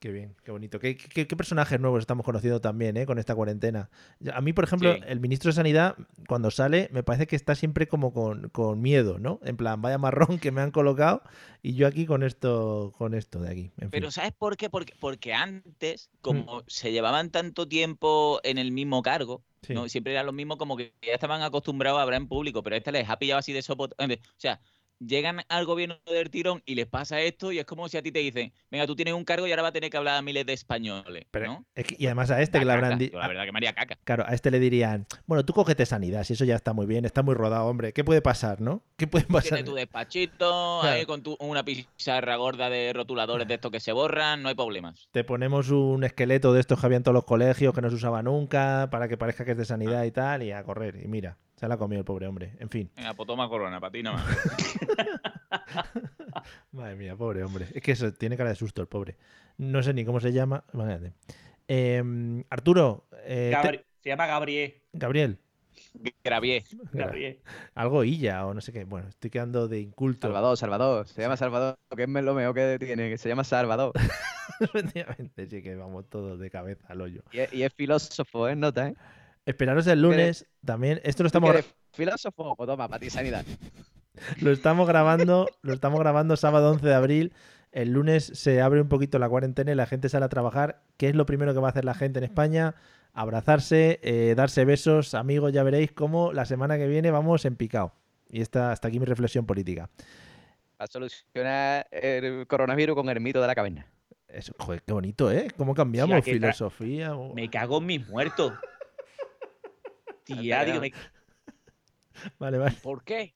Qué bien, qué bonito. ¿Qué, qué- qué personajes nuevos estamos conociendo también eh, con esta cuarentena? A mí, por ejemplo, Sí. el ministro de Sanidad, cuando sale, me parece que está siempre como con, con miedo, ¿no? En plan, vaya marrón que me han colocado y yo aquí con esto, con esto de aquí. En fin. Pero ¿sabes por qué? Porque, porque antes, Mm. como se llevaban tanto tiempo en el mismo cargo, Sí. ¿no? siempre era lo mismo como que ya estaban acostumbrados a hablar en público, pero a este les ha pillado así de sopo. O sea, llegan al gobierno del tirón y les pasa esto y es como si a ti te dicen, venga, tú tienes un cargo y ahora va a tener que hablar a miles de españoles, ¿no? Es que- y además a este que le habrán dicho. La verdad que María caca. Claro, a este le dirían, bueno, tú cógete sanidad, si eso ya está muy bien, está muy rodado, hombre. ¿Qué puede pasar, no? ¿Qué puede pasar? Tienes tu despachito, ahí con tu, una pizarra gorda de rotuladores de estos que se borran, no hay problemas. Te ponemos un esqueleto de estos que había en todos los colegios que no se usaba nunca para que parezca que es de sanidad y tal, y a correr. Y mira, se la ha comido el pobre hombre. En fin. Venga, pues toma corona, para ti. Madre mía, pobre hombre. Es que eso tiene cara de susto el pobre. No sé ni cómo se llama. Imagínate. Em, Arturo, eh, te- Se llama Gabriel. Gabriel. Gravier. Gravier. Algo Illa o no sé qué. Bueno, estoy quedando de inculto. Salvador, Salvador. Se llama Salvador. Que es lo mejor que tiene. Que se llama Salvador. Efectivamente, sí que vamos todos de cabeza al hoyo. Y es, y es filósofo, ¿eh? Nota, ¿eh? Esperaros el lunes también. Esto lo estamos, ¿Quieres filósofo? Pues toma, para ti sanidad. lo estamos grabando, lo estamos grabando sábado 11 de abril. El lunes se abre un poquito la cuarentena y la gente sale a trabajar. ¿Qué es lo primero que va a hacer la gente en España? Abrazarse, eh, darse besos, amigos. Ya veréis cómo la semana que viene vamos en picado. Y esta, hasta aquí mi reflexión política. Va a solucionar el coronavirus con el mito de la caverna. Eso, joder, qué bonito, ¿eh? ¿Cómo cambiamos? Filosofía. o- Me cago en mis muertos. Me... Vale, vale. ¿Por qué?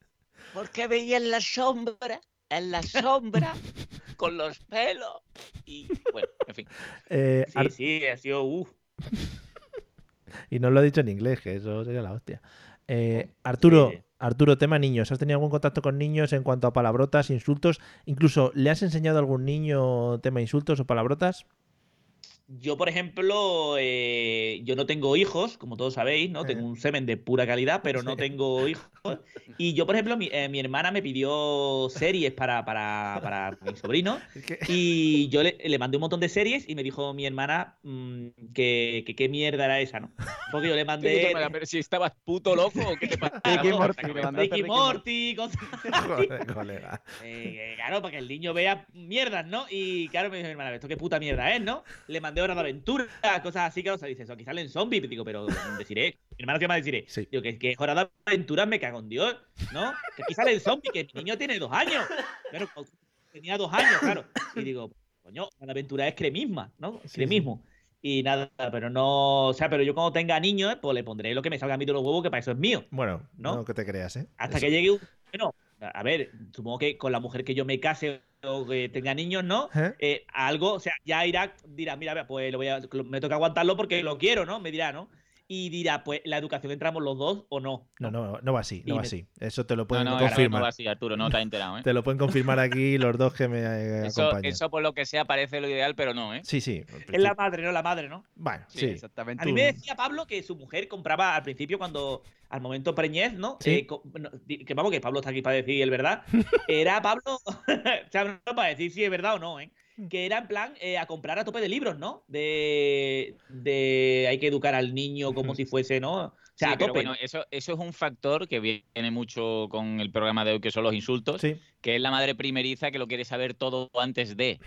Porque veía en la sombra, en la sombra, con los pelos. Y bueno, en fin. Eh, Sí, sí, ha sido... Uf. Y no lo he dicho en inglés, que eso sería la hostia. Eh, Arturo, Sí. Arturo, tema niños. ¿Has tenido algún contacto con niños en cuanto a palabrotas, insultos? Incluso, ¿le has enseñado a algún niño tema insultos o palabrotas? Yo, por ejemplo, eh, yo no tengo hijos, como todos sabéis, ¿no? Tengo un semen de pura calidad, pero no tengo hijos. Y yo, por ejemplo, mi, eh, mi hermana me pidió series para, para, para mi sobrino. Y yo le, le mandé un montón de series y me dijo mi hermana mm, que, que qué mierda era esa, ¿no? Porque yo le mandé. Pero si estabas puto loco, ¿o ¿qué te pasa? Ricky Morty, Ricky Morty, cosas así. Joder, colega. Eh, eh, claro, para que el niño vea mierdas, ¿no? Y claro, me dijo mi hermana, ¿esto qué puta mierda es, no? Le mandé Hora de Aventura, cosas así, que o sea, dice eso, aquí salen zombies. Digo, pero deciré, mi hermano se llama deciré. Digo, que, que es Hora de Aventura, me cago en Dios, ¿no? Que aquí salen zombies, que mi niño tiene dos años. Claro, tenía dos años, claro. Y digo, coño, de Aventura es cremisma, ¿no? Cremismo. Y nada, pero no, o sea, pero yo cuando tenga niños, pues le pondré lo que me salga a mí de los huevos, que para eso es mío. Bueno, ¿No? no, que te creas, ¿eh? Hasta Eso. que llegue un. Bueno, a ver, supongo que con la mujer que yo me case o que tenga niños, ¿no? ¿Eh? Eh, algo, o sea, ya irá, dirá, mira, pues lo voy a, me toca aguantarlo porque lo quiero, ¿no? Me dirá, ¿no? Y dirá, pues la educación entramos los dos o no. No, no, no va así, no Y va me- así. Eso te lo No, pueden no, ahora confirmar. no va así, Arturo, no te has enterado, ¿eh? Te lo pueden confirmar aquí los dos que me eh, Eso, acompañan. eso por lo que sea parece lo ideal, pero no, ¿eh? Sí, sí. Es la madre, no la madre, ¿no? Bueno, Sí, sí. exactamente. A mí me decía Pablo que su mujer compraba al principio cuando, al momento preñez, ¿no? Sí. Eh, no, que vamos, que Pablo está aquí para decir el verdad. Era Pablo, o sea, no para decir si es verdad o no, ¿eh? Que era en plan eh, a comprar a tope de libros, ¿no? De, de hay que educar al niño como si fuese, ¿no? O sea, Sí, a pero tope. bueno, eso, eso es un factor que viene mucho con el programa de hoy, que son los insultos, Sí. que es la madre primeriza que lo quiere saber todo antes de.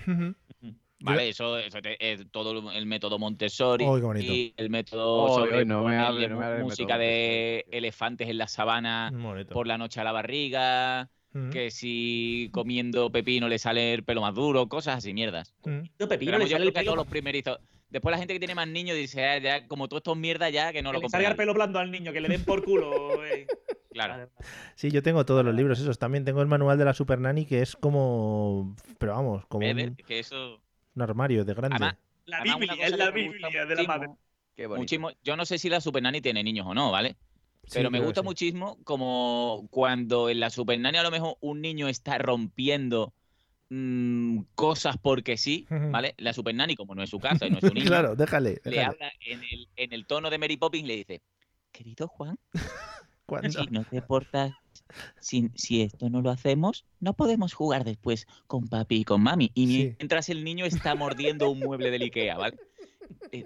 Vale, eso, eso te- es todo el método Montessori Oh, qué bonito. y el método Oh, sobre no me ponerle hable, no me mu- hable del música de elefantes en la sabana Muy bonito. por la noche a la barriga, Ujú. que si comiendo pepino le sale el pelo más duro, cosas así, mierdas. Pepino Pero le yo sale creo el que a pelo, todos los primerizos. Después la gente que tiene más niños dice, "Ah, ya, como todo esto es mierda ya, que no que lo le salga el pelo blando al niño, que le den por culo. eh. Claro. Sí, yo tengo todos los libros esos. También tengo el manual de la Super Nanny que es como. Pero vamos, como Ver, un, que eso... un armario de grande. Además, La Además, Biblia, es la Biblia de la madre. muchísimo- Qué bonito. muchísimo- yo no sé si la Super Nanny tiene niños o no, ¿vale? Sí, Pero me gusta sí. muchísimo como cuando en la Super Nanny a lo mejor un niño está rompiendo mm, cosas porque sí. ¿vale? La Super Nanny, como no es su casa y no es su niño, claro, déjale. le habla en el, en el tono de Mary Poppins, le dice, querido Juan, si no te portas, si, si esto no lo hacemos, no podemos jugar después con papi y con mami. Y Sí. mientras el niño está mordiendo un mueble del Ikea, ¿vale? Eh,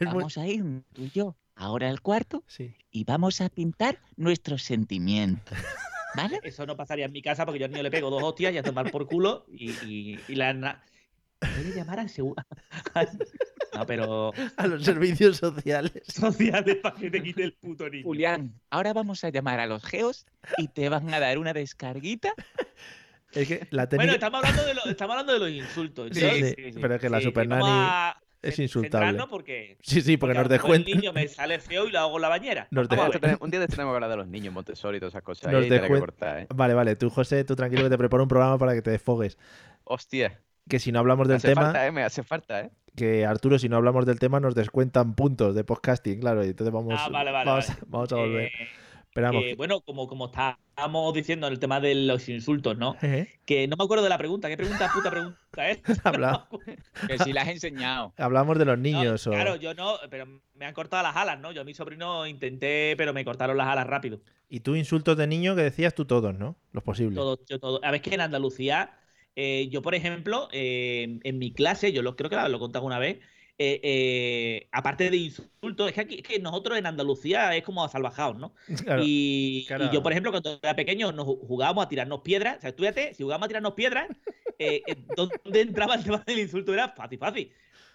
muy- vamos a ir tú y yo ahora al cuarto Sí. y vamos a pintar nuestros sentimientos. ¿Vale? Eso no pasaría en mi casa porque yo al niño le pego dos hostias y a tomar por culo y, y, y la... Voy a llamar al seguro. No, pero A los servicios sociales. sociales para que te quite el puto niño. Julián, ahora vamos a llamar a los geos y te van a dar una descarguita. Es que la Bueno, estamos hablando de, lo- estamos hablando de los insultos. Sí, entonces, sí, pero es que la Super vamos Nanny a es insultable. centrarnos porque, Sí, sí, porque a nos mejor el descuentan. niño me sale feo y lo hago en la bañera. Nos descuentan. ver. Un día de tenemos que hablar de los niños, Montessori y todas esas cosas. Nos que cortar, ¿eh? Vale, vale. Tú, José, tú tranquilo que te preparo un programa para que te desfogues. Hostia. Que si no hablamos Me del hace tema, falta, ¿eh? Me hace falta, ¿eh? que Arturo, si no hablamos del tema, nos descuentan puntos de podcasting, claro. Y entonces vamos, Ah, vale, vale, vamos, vale. vamos a volver. Eh, Que, que- bueno, como, como estábamos diciendo en el tema de los insultos, ¿no? Que no me acuerdo de la pregunta. ¿Qué pregunta, puta pregunta es? Habla- Que si la has enseñado. hablamos de los niños. o... Claro, yo no, pero me han cortado las alas, ¿no? Yo a mi sobrino intenté, pero me cortaron las alas rápido. Y tú insultos de niño que decías tú todos, ¿no? Los posibles. Todo, yo todo. A ver, es que en Andalucía, eh, yo, por ejemplo, eh, en mi clase, yo lo, creo que lo he contado una vez, eh, eh, aparte de insultos, es que aquí, es que nosotros en Andalucía es como salvajados, ¿no? Claro, y, claro. y yo, por ejemplo, cuando era pequeño, nos ju- jugábamos a tirarnos piedras. O sea, fíjate, si jugábamos a tirarnos piedras, eh, eh, ¿dónde entraba el tema del insulto? Era fácil, fácil.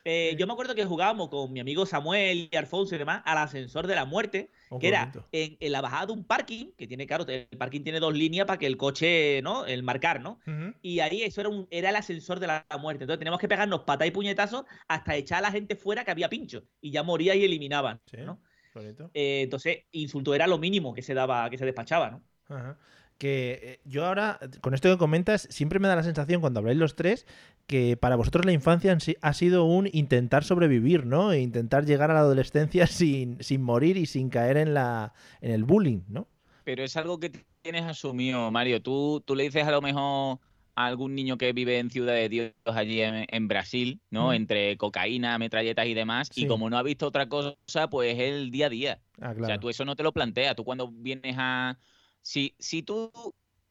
Eh, yo me acuerdo que jugábamos con mi amigo Samuel y Alfonso y demás al ascensor de la muerte, Oh, que era en, en la bajada de un parking, que tiene, claro, el parking tiene dos líneas para que el coche, ¿no? El marcar, ¿no? Y ahí eso era, un, era el ascensor de la muerte. Entonces teníamos que pegarnos patas y puñetazos hasta echar a la gente fuera que había pincho. Y ya moría y eliminaban, Sí, ¿no? Eh, entonces, insulto era lo mínimo que se daba, que se despachaba, ¿no? Ajá. Que eh, yo ahora, con esto que comentas, siempre me da la sensación cuando habláis los tres que para vosotros la infancia ha sido un intentar sobrevivir, ¿no? E intentar llegar a la adolescencia sin, sin morir y sin caer en la en el bullying, ¿no? Pero es algo que tienes asumido, Mario. Tú, tú le dices a lo mejor a algún niño que vive en Ciudad de Dios allí en, en Brasil, ¿no? Mm. Entre cocaína, metralletas y demás, Sí. y como no ha visto otra cosa, pues es el día a día. Ah, O sea, claro. tú eso no te lo planteas. Tú cuando vienes a... Si, si tú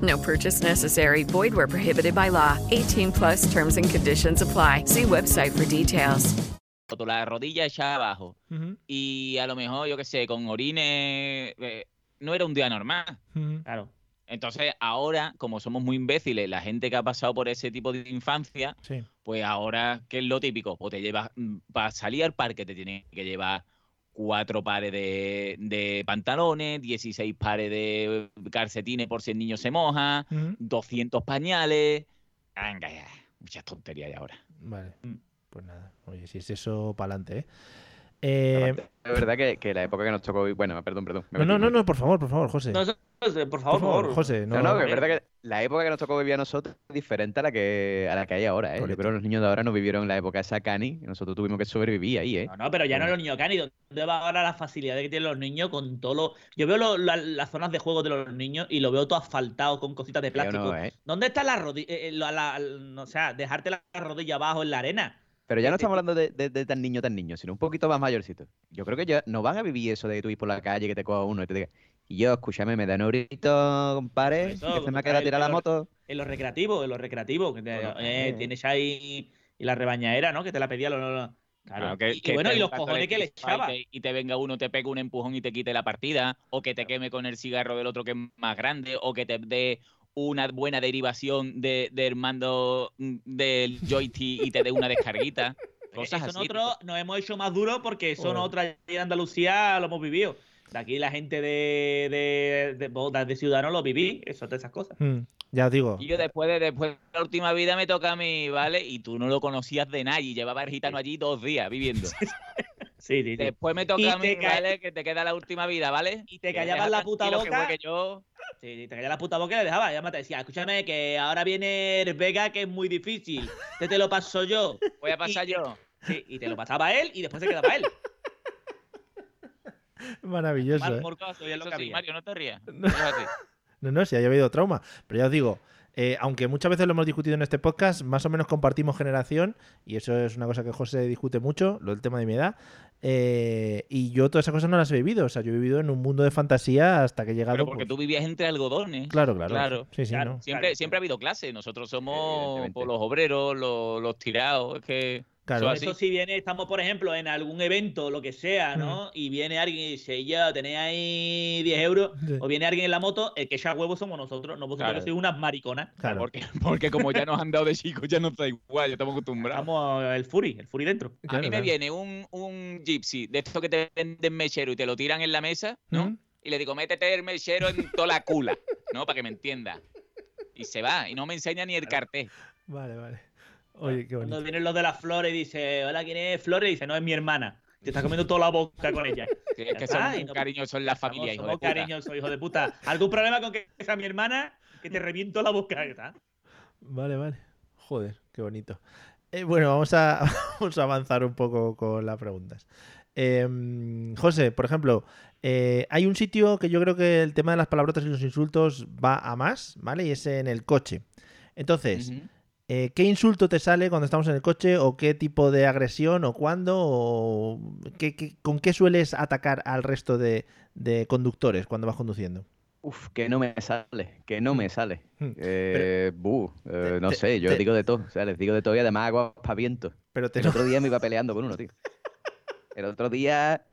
No purchase necessary. Void where prohibited by law. 18 plus terms and conditions apply. See website for details. la rodilla echada abajo, Ujú, y a lo mejor, yo qué sé, con orines, eh, no era un día normal. ujú. Claro. Entonces, ahora, como somos muy imbéciles, la gente que ha pasado por ese tipo de infancia, Sí. pues ahora, ¿qué es lo típico? Pues te llevas, mm, para salir al parque te tienes que llevar cuatro pares de, de pantalones, 16 pares de calcetines por si el niño se moja, Ujú. 200 pañales. Venga, ya, muchas tonterías ya ahora. Vale. Mm. Pues nada. Oye, si es eso, para adelante, ¿eh? Eh, Es verdad que, que la época que nos tocó. Bueno, perdón, perdón. no, no, no, no, por favor, por favor, José. No, por favor, por favor. José, no. No, no, que es verdad que la época que nos tocó vivir a nosotros es diferente a la que, a la que hay ahora, ¿eh? Yo Correcto. creo que los niños de ahora no vivieron la época esa cani, y nosotros tuvimos que sobrevivir ahí, ¿eh? No, no, pero ya no los niños cani. ¿Dónde va ahora la facilidad que tienen los niños con todo lo. Yo veo lo- la- las zonas de juego de los niños y lo veo todo asfaltado con cositas de plástico. no, ¿eh? ¿Dónde está la rodilla? o sea, dejarte la rodilla abajo en la arena. Pero ya no estamos hablando de, de- de tan niño, tan niño, sino un poquito más mayorcito. Yo creo que ya no van a vivir eso de tú ir por la calle, que te coja uno y te diga, y yo, escúchame, me da un eurito, compadre, Eso, que se me ha quedado tirar la los- moto. En los recreativos, en los recreativos. Que te- Bueno, eh, eh. tienes ahí. Y la rebañadera, ¿no? Que te la pedía. Lo, lo- lo- Claro. Claro, que- y, y que bueno, y los cojones que le echaba. Y te venga uno, te pegue un empujón y te quite la partida, o que te queme con el cigarro del otro que es más grande, o que te dé una buena derivación de, del mando mm, del joystick y te dé una descarguita. Cosas Eso así. nosotros nos hemos hecho más duros porque eso Joder. nosotros allí en Andalucía lo hemos vivido. De aquí la gente de, de, de, de, de Ciudadanos lo viví, eso, todas esas cosas. Mm, ya os digo. Y yo después de, después de la última vida me toca a mí, ¿vale? Y tú no lo conocías de nadie, llevaba el gitano allí dos días viviendo. Sí, sí, sí. Después me toca Y a mí, ¿vale? Que te queda la última vida, ¿vale? Y te callabas la puta que boca. yo. Sí, te callaba la puta boca y le dejaba. Ya me te decía, escúchame, que ahora viene el Vega, que es muy difícil. Te, te lo paso yo. Voy a pasar Y- yo. Sí, y te lo pasaba él y después se quedaba él. Maravilloso, Mal ¿eh? lo sí. Mario, no te rías. No. No, no, si haya habido trauma. Pero ya os digo, Eh, aunque muchas veces lo hemos discutido en este podcast, más o menos compartimos generación, y eso es una cosa que José discute mucho, lo del tema de mi edad. eh, y yo todas esas cosas no las he vivido. O sea, yo he vivido en un mundo de fantasía hasta que he llegado. Pero porque pues, tú vivías entre algodones. Claro, claro. Sí, sí, Claro, ¿no? Siempre, siempre ha habido clase. Nosotros somos pues, los obreros, los, los tirados. Es que. Claro. eso si viene, estamos por ejemplo en algún evento, lo que sea, ¿no? Y viene alguien y dice, ya, tenéis ahí 10 euros, Sí. o viene alguien en la moto, el que echa huevos somos nosotros, no vosotros Claro. que sois unas mariconas. Claro. Porque, porque como ya nos han dado de chicos, ya nos da igual, ya estamos acostumbrados. Estamos el Furi, el Furi dentro. A mí me viene un, un gypsy de estos que te venden mechero y te lo tiran en la mesa, ¿no? Y le digo, métete el mechero en toda la cula, ¿no? Para que me entienda. Y se va, y no me enseña ni el cartel. Vale, vale. Oye, qué bonito. Cuando vienen los de las flores y dice, hola, ¿quién es Flores? Y dice, no, es mi hermana. Te está comiendo toda la boca con ella. Sí, es que son no- cariñosos en la familia, Somos, hijo de puta. hijo de puta. ¿Algún problema con que sea mi hermana? Que te reviento la boca, está. Vale, vale. Joder, qué bonito. Eh, bueno, vamos a, vamos a avanzar un poco con las preguntas. Em, José, por ejemplo, eh, hay un sitio que yo creo que el tema de las palabrotas y los insultos va a más, ¿vale? Y es en el coche. Entonces, eh, ¿qué insulto te sale cuando estamos en el coche? ¿O qué tipo de agresión? ¿O cuándo? ¿O qué- qué- con qué sueles atacar al resto de, de conductores cuando vas conduciendo? Uf, que no me sale, que no me sale. Hmm. Eh, buh, eh, no te- sé, yo te- digo de todo. O sea, les digo de todo y además hago aspavientos. Pero te El otro día me iba peleando con uno, tío. El otro día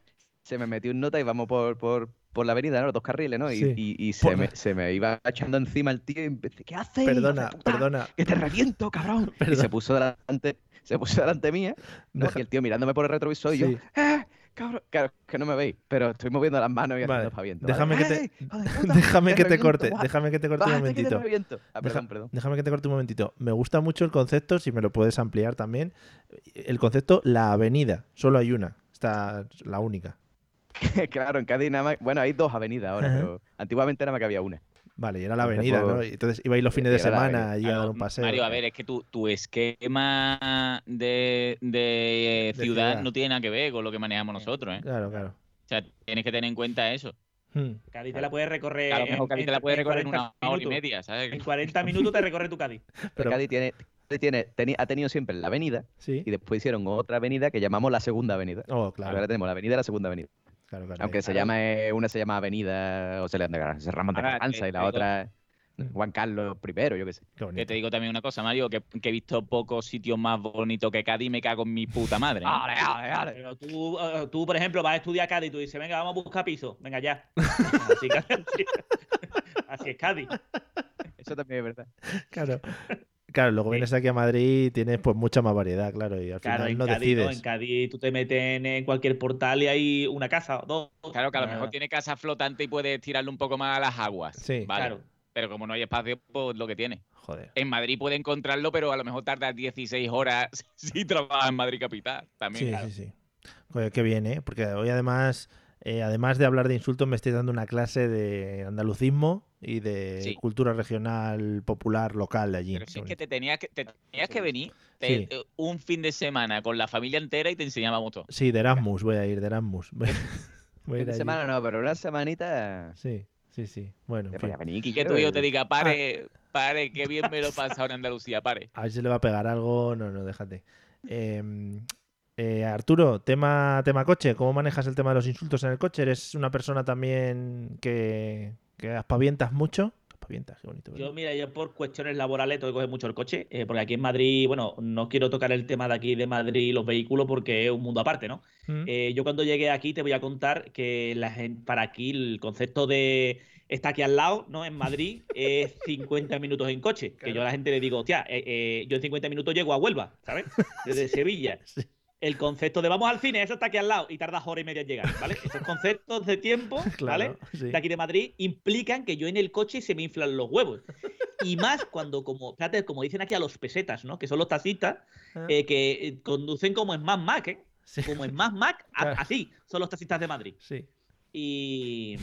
se me metió un nota y vamos por, por, por la avenida, ¿no? Los dos carriles, ¿no? Y, Sí. y- y se, Por- me, se me iba echando encima el tío y empecé, ¿qué haces? Perdona, puta? perdona. Que te reviento, cabrón. Y se puso delante, se puso delante mía, ¿no? Y el tío mirándome por el retrovisor y yo. ¡eh! Cabrón, claro, que no me veis, pero estoy moviendo las manos y haciendo Vale, déjame que te, ¡Ey, hijo de puta! déjame que te corte, déjame que te corte un Bájate te momentito. reviento. Ah, perdón, Deja- perdón. Déjame que te corte un momentito. Me gusta mucho el concepto, si me lo puedes ampliar también. El concepto, la avenida. Solo hay una. Está la única. claro, en Cádiz nada más. Bueno, hay dos avenidas ahora, Ajá. pero antiguamente nada más que había una. Vale, y era la avenida, ¿no? pues, Y Entonces ibais los fines de semana allí a dar un paseo. Mario, a ver, es que tu, tu esquema de, de De ciudad, no tiene nada que ver con lo que manejamos nosotros, ¿eh? Claro, claro. O sea, tienes que tener en cuenta eso. Hmm. Cádiz te la puedes recorrer. A lo mejor en- Cádiz te la en- puedes en recorrer en 40 una hora y media, ¿sabes? En 40 minutos te recorre tu Cádiz. Pero Cádiz tiene, tiene, ha tenido siempre la avenida Sí. y después hicieron otra avenida que llamamos la segunda avenida. Oh, claro. Ahora tenemos la avenida y la segunda avenida. Claro, claro. Aunque se llama, eh, una se llama Avenida o se le se Ramón de Carranza y la otra Juan Carlos I, yo qué sé. Que te digo también una cosa, Mario, que, que he visto pocos sitios más bonitos que Cádiz y me cago en mi puta madre. ¿eh? Pero tú, eh, tú, por ejemplo, vas a estudiar Cádiz y tú dices, venga, vamos a buscar piso. Venga, ya. Así, que- así- así es Cádiz. Eso también es verdad. Claro. Claro, luego vienes aquí a Madrid y tienes pues mucha más variedad, claro, y al Claro, final en no Cádiz, decides. ¿no? En Cádiz tú te metes en, cualquier portal y hay una casa o dos. Claro, que a lo Ah. mejor tiene casa flotante y puedes tirarlo un poco más a las aguas. Sí. Vale. Claro. Pero como no hay espacio, pues lo que tiene. Joder. En Madrid puede encontrarlo, pero a lo mejor tarda 16 horas si trabajas en Madrid capital. También. Sí, claro. sí, sí. Joder, qué bien, ¿eh? Porque hoy además, eh, además de hablar de insultos, me estáis dando una clase de andalucismo y de Sí. cultura regional, popular, local de allí. Pero si es que te tenías que, te tenías que venir te- Sí. eh, un fin de semana con la familia entera y te enseñábamos todo. Sí, de Erasmus, voy a ir, de Erasmus. Voy, voy a ir Fin de allí. semana no, pero una semanita. Sí, sí, sí. Bueno, en fin. venir, Y que hijo ver. te diga, pare, pare, qué bien me lo he pasado en Andalucía, pare. A ver si le va a pegar algo. No, no, déjate. Eh, eh, Arturo, tema, tema coche. ¿Cómo manejas el tema de los insultos en el coche? ¿Eres una persona también que, que aspavientas mucho? Aspavientas, qué bonito. Yo, mira, yo por cuestiones laborales tengo que coger mucho el coche, eh, porque aquí en Madrid, bueno, no quiero tocar el tema de aquí de Madrid y los vehículos porque es un mundo aparte, ¿no? Mm. Eh, yo cuando llegué aquí te voy a contar que la gen- para aquí el concepto de está aquí al lado, ¿no? En Madrid es 50 minutos en coche. Que yo a la gente le digo, hostia, eh, eh, yo en 50 minutos llego a Huelva, ¿sabes? Desde Sevilla. El concepto de vamos al cine, eso está aquí al lado y tardas hora y media en llegar, ¿vale? Esos conceptos de tiempo, ¿vale? Claro, sí. De aquí de Madrid implican que yo en el coche se me inflan los huevos. Y más cuando, como, fíjate, como dicen aquí a los pesetas, ¿no? Que son los taxistas, Ah. eh, que eh, conducen como en más Mac, ¿eh? Como en más Mac, Claro. así son los taxistas de Madrid. Sí. Y.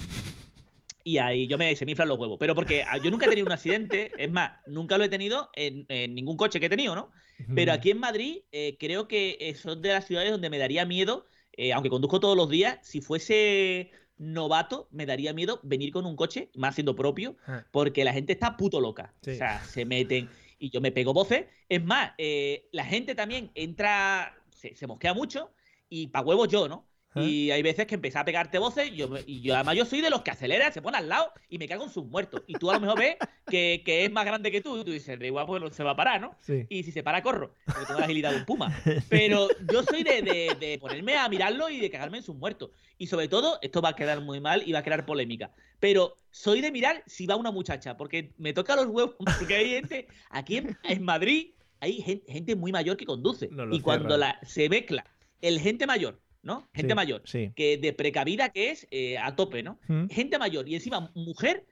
Y ahí yo me, se me inflan los huevos. Pero porque ah, yo nunca he tenido un accidente, es más, nunca lo he tenido en, en ningún coche que he tenido, ¿no? Pero aquí en Madrid eh, creo que eh, son de las ciudades donde me daría miedo, eh, aunque conduzco todos los días, si fuese novato me daría miedo venir con un coche, más siendo propio, Ah. porque la gente está puto loca. Sí. O sea, se meten y yo me pego voces. Es más, eh, la gente también entra, se, se mosquea mucho y pa' huevos yo, ¿no? Y hay veces que empieza a pegarte voces y yo, me- y yo además yo soy de los que acelera, se pone al lado y me cago en sus muertos. Y tú a lo mejor ves que, que es más grande que tú y tú dices, de igual pues no se va a parar, ¿no? Sí. Y si se para, corro, porque tengo la agilidad de un puma. Pero yo soy de, de- de ponerme a mirarlo y de cagarme en sus muertos. Y sobre todo, esto va a quedar muy mal y va a crear polémica. Pero soy de mirar si va una muchacha, porque me toca los huevos, porque hay gente, aquí en, en Madrid, hay gen- gente, muy mayor que conduce. No y cuando la, se mezcla el gente mayor, ¿no? Gente Sí, mayor, sí. que de precavida que es eh, a tope, ¿no? Mm. Gente mayor y encima mujer,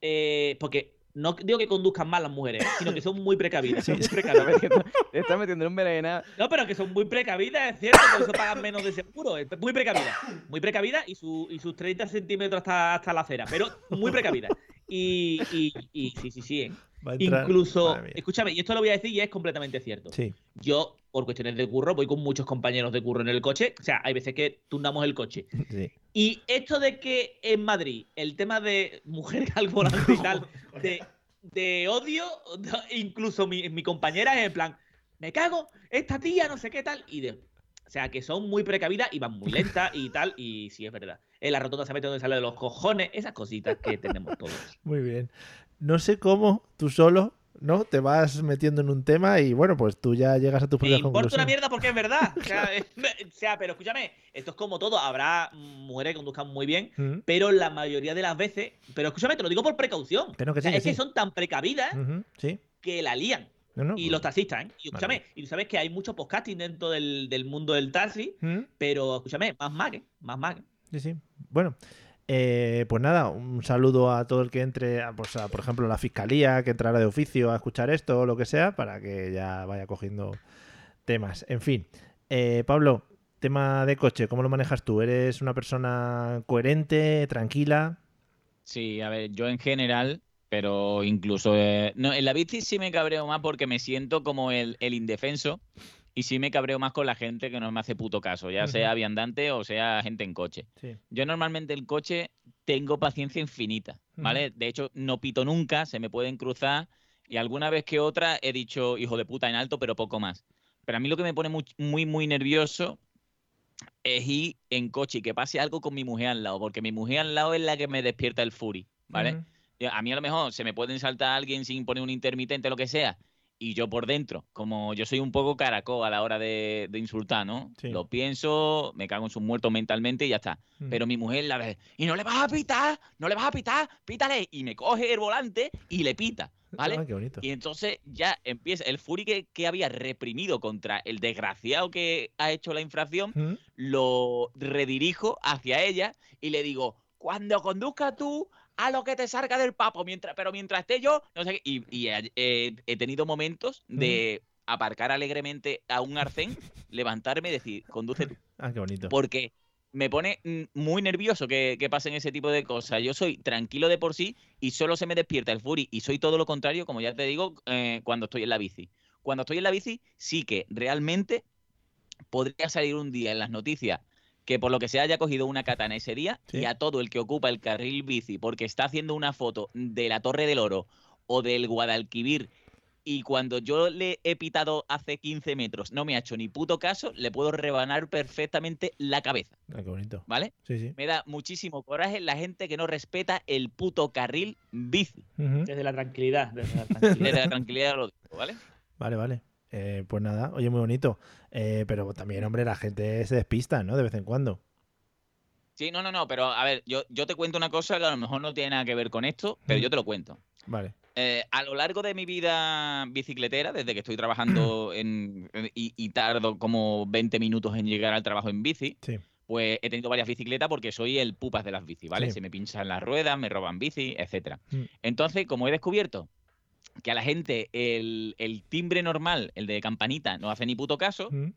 eh, porque no digo que conduzcan mal las mujeres, ¿eh? sino que son muy precavidas. son muy precavidas. Te estás metiendo en un berenjena. No, pero que son muy precavidas, es cierto, por eso pagan menos de seguro. Muy precavida. Muy precavida y, su, y sus 30 centímetros hasta, hasta la acera, pero muy precavida. Y, y, y sí, sí, sí. Incluso, escúchame, y esto lo voy a decir y es completamente cierto. Sí. Yo, por cuestiones de curro, voy con muchos compañeros de curro en el coche. O sea, hay veces que turnamos el coche. Sí. Y esto de que en Madrid el tema de mujer al volante y tal, de, de odio, incluso mi, mi compañera es en plan, me cago, esta tía, no sé qué tal, y de. O sea, que son muy precavidas y van muy lentas y tal, y sí es verdad. En la rotonda se mete donde sale de los cojones, esas cositas que tenemos todos. Muy bien. No sé cómo tú solo, ¿no? Te vas metiendo en un tema y bueno, pues tú ya llegas a tus Me propias importa una mierda porque es verdad. O sea, es- o sea, pero escúchame, esto es como todo. Habrá mujeres que conduzcan muy bien, Mm. pero la mayoría de las veces. Pero escúchame, te lo digo por precaución. Que no, que O sea, sí, que es que son tan precavidas Sí. que la lían. No, no, y pues- los taxistas, ¿eh? Y escúchame, y tú sabes que hay mucho podcasting dentro del, del mundo del taxi, ¿Mm? pero escúchame, más mag, ¿eh? más mag. Sí, sí. Bueno, eh, pues nada, un saludo a todo el que entre, a, pues a, por ejemplo, la fiscalía, que entrará de oficio a escuchar esto o lo que sea, para que ya vaya cogiendo temas. En fin, Eh, Pablo, tema de coche, ¿cómo lo manejas tú? ¿Eres una persona coherente, tranquila? Sí, a ver, yo en general, pero incluso... eh, no, en la bici sí me cabreo más porque me siento como el, el indefenso y sí me cabreo más con la gente que no me hace puto caso, ya sea viandante o sea gente en coche. Sí. Yo normalmente el coche tengo paciencia infinita, ¿vale? De hecho, no pito nunca, se me pueden cruzar y alguna vez que otra he dicho hijo de puta en alto, pero poco más. Pero a mí lo que me pone muy, muy, muy nervioso es ir en coche y que pase algo con mi mujer al lado, porque mi mujer al lado es la que me despierta el fury, ¿vale? A mí a lo mejor se me pueden saltar a alguien sin poner un intermitente o lo que sea, y yo por dentro, como yo soy un poco caracol a la hora de, de insultar, ¿no? Sí. Lo pienso, me cago en sus muertos mentalmente y ya está. Mm. Pero mi mujer la ve, y no le vas a pitar, no le vas a pitar, pítale, y me coge el volante y le pita, ¿vale? Ah, qué bonito. Y entonces ya empieza el fury que, que había reprimido contra el desgraciado que ha hecho la infracción, ¿Mm? lo redirijo hacia ella y le digo, cuando conduzcas tú, a lo que te salga del papo, mientras, pero mientras esté yo, no sé qué. Y, y he, tenido momentos de aparcar alegremente a un arcén, levantarme y decir, conduce tú. Ah, qué bonito. Porque me pone muy nervioso que, que pasen ese tipo de cosas. Yo soy tranquilo de por sí y solo se me despierta el fury. Y soy todo lo contrario, como ya te digo, eh, cuando estoy en la bici. Cuando estoy en la bici, sí que realmente podría salir un día en las noticias que por lo que se haya cogido una katana ese día Sí. y a todo el que ocupa el carril bici porque está haciendo una foto de la Torre del Oro o del Guadalquivir y cuando yo le he pitado hace 15 metros no me ha hecho ni puto caso, le puedo rebanar perfectamente la cabeza, Ah, qué bonito. ¿vale? Sí, sí. Me da muchísimo coraje la gente que no respeta el puto carril bici. Desde la tranquilidad. Desde la Desde tranquilidad. la tranquilidad lo digo, ¿vale? Vale, vale. Eh, pues nada, oye, muy bonito. Eh, pero también, hombre, la gente se despista, ¿no? De vez en cuando. Sí, no, no, no, pero a ver, yo, yo te cuento una cosa que a lo mejor no tiene nada que ver con esto, pero yo te lo cuento. Vale. Eh, a lo largo de mi vida bicicletera, desde que estoy trabajando en, y, y tardo como 20 minutos en llegar al trabajo en bici, Sí. pues he tenido varias bicicletas porque soy el pupas de las bicis, ¿vale? Sí. Se me pinchan las ruedas, me roban bici, etcétera. Mm. Entonces, como he descubierto que a la gente el, el timbre normal, el de campanita, no hace ni puto caso, Mm.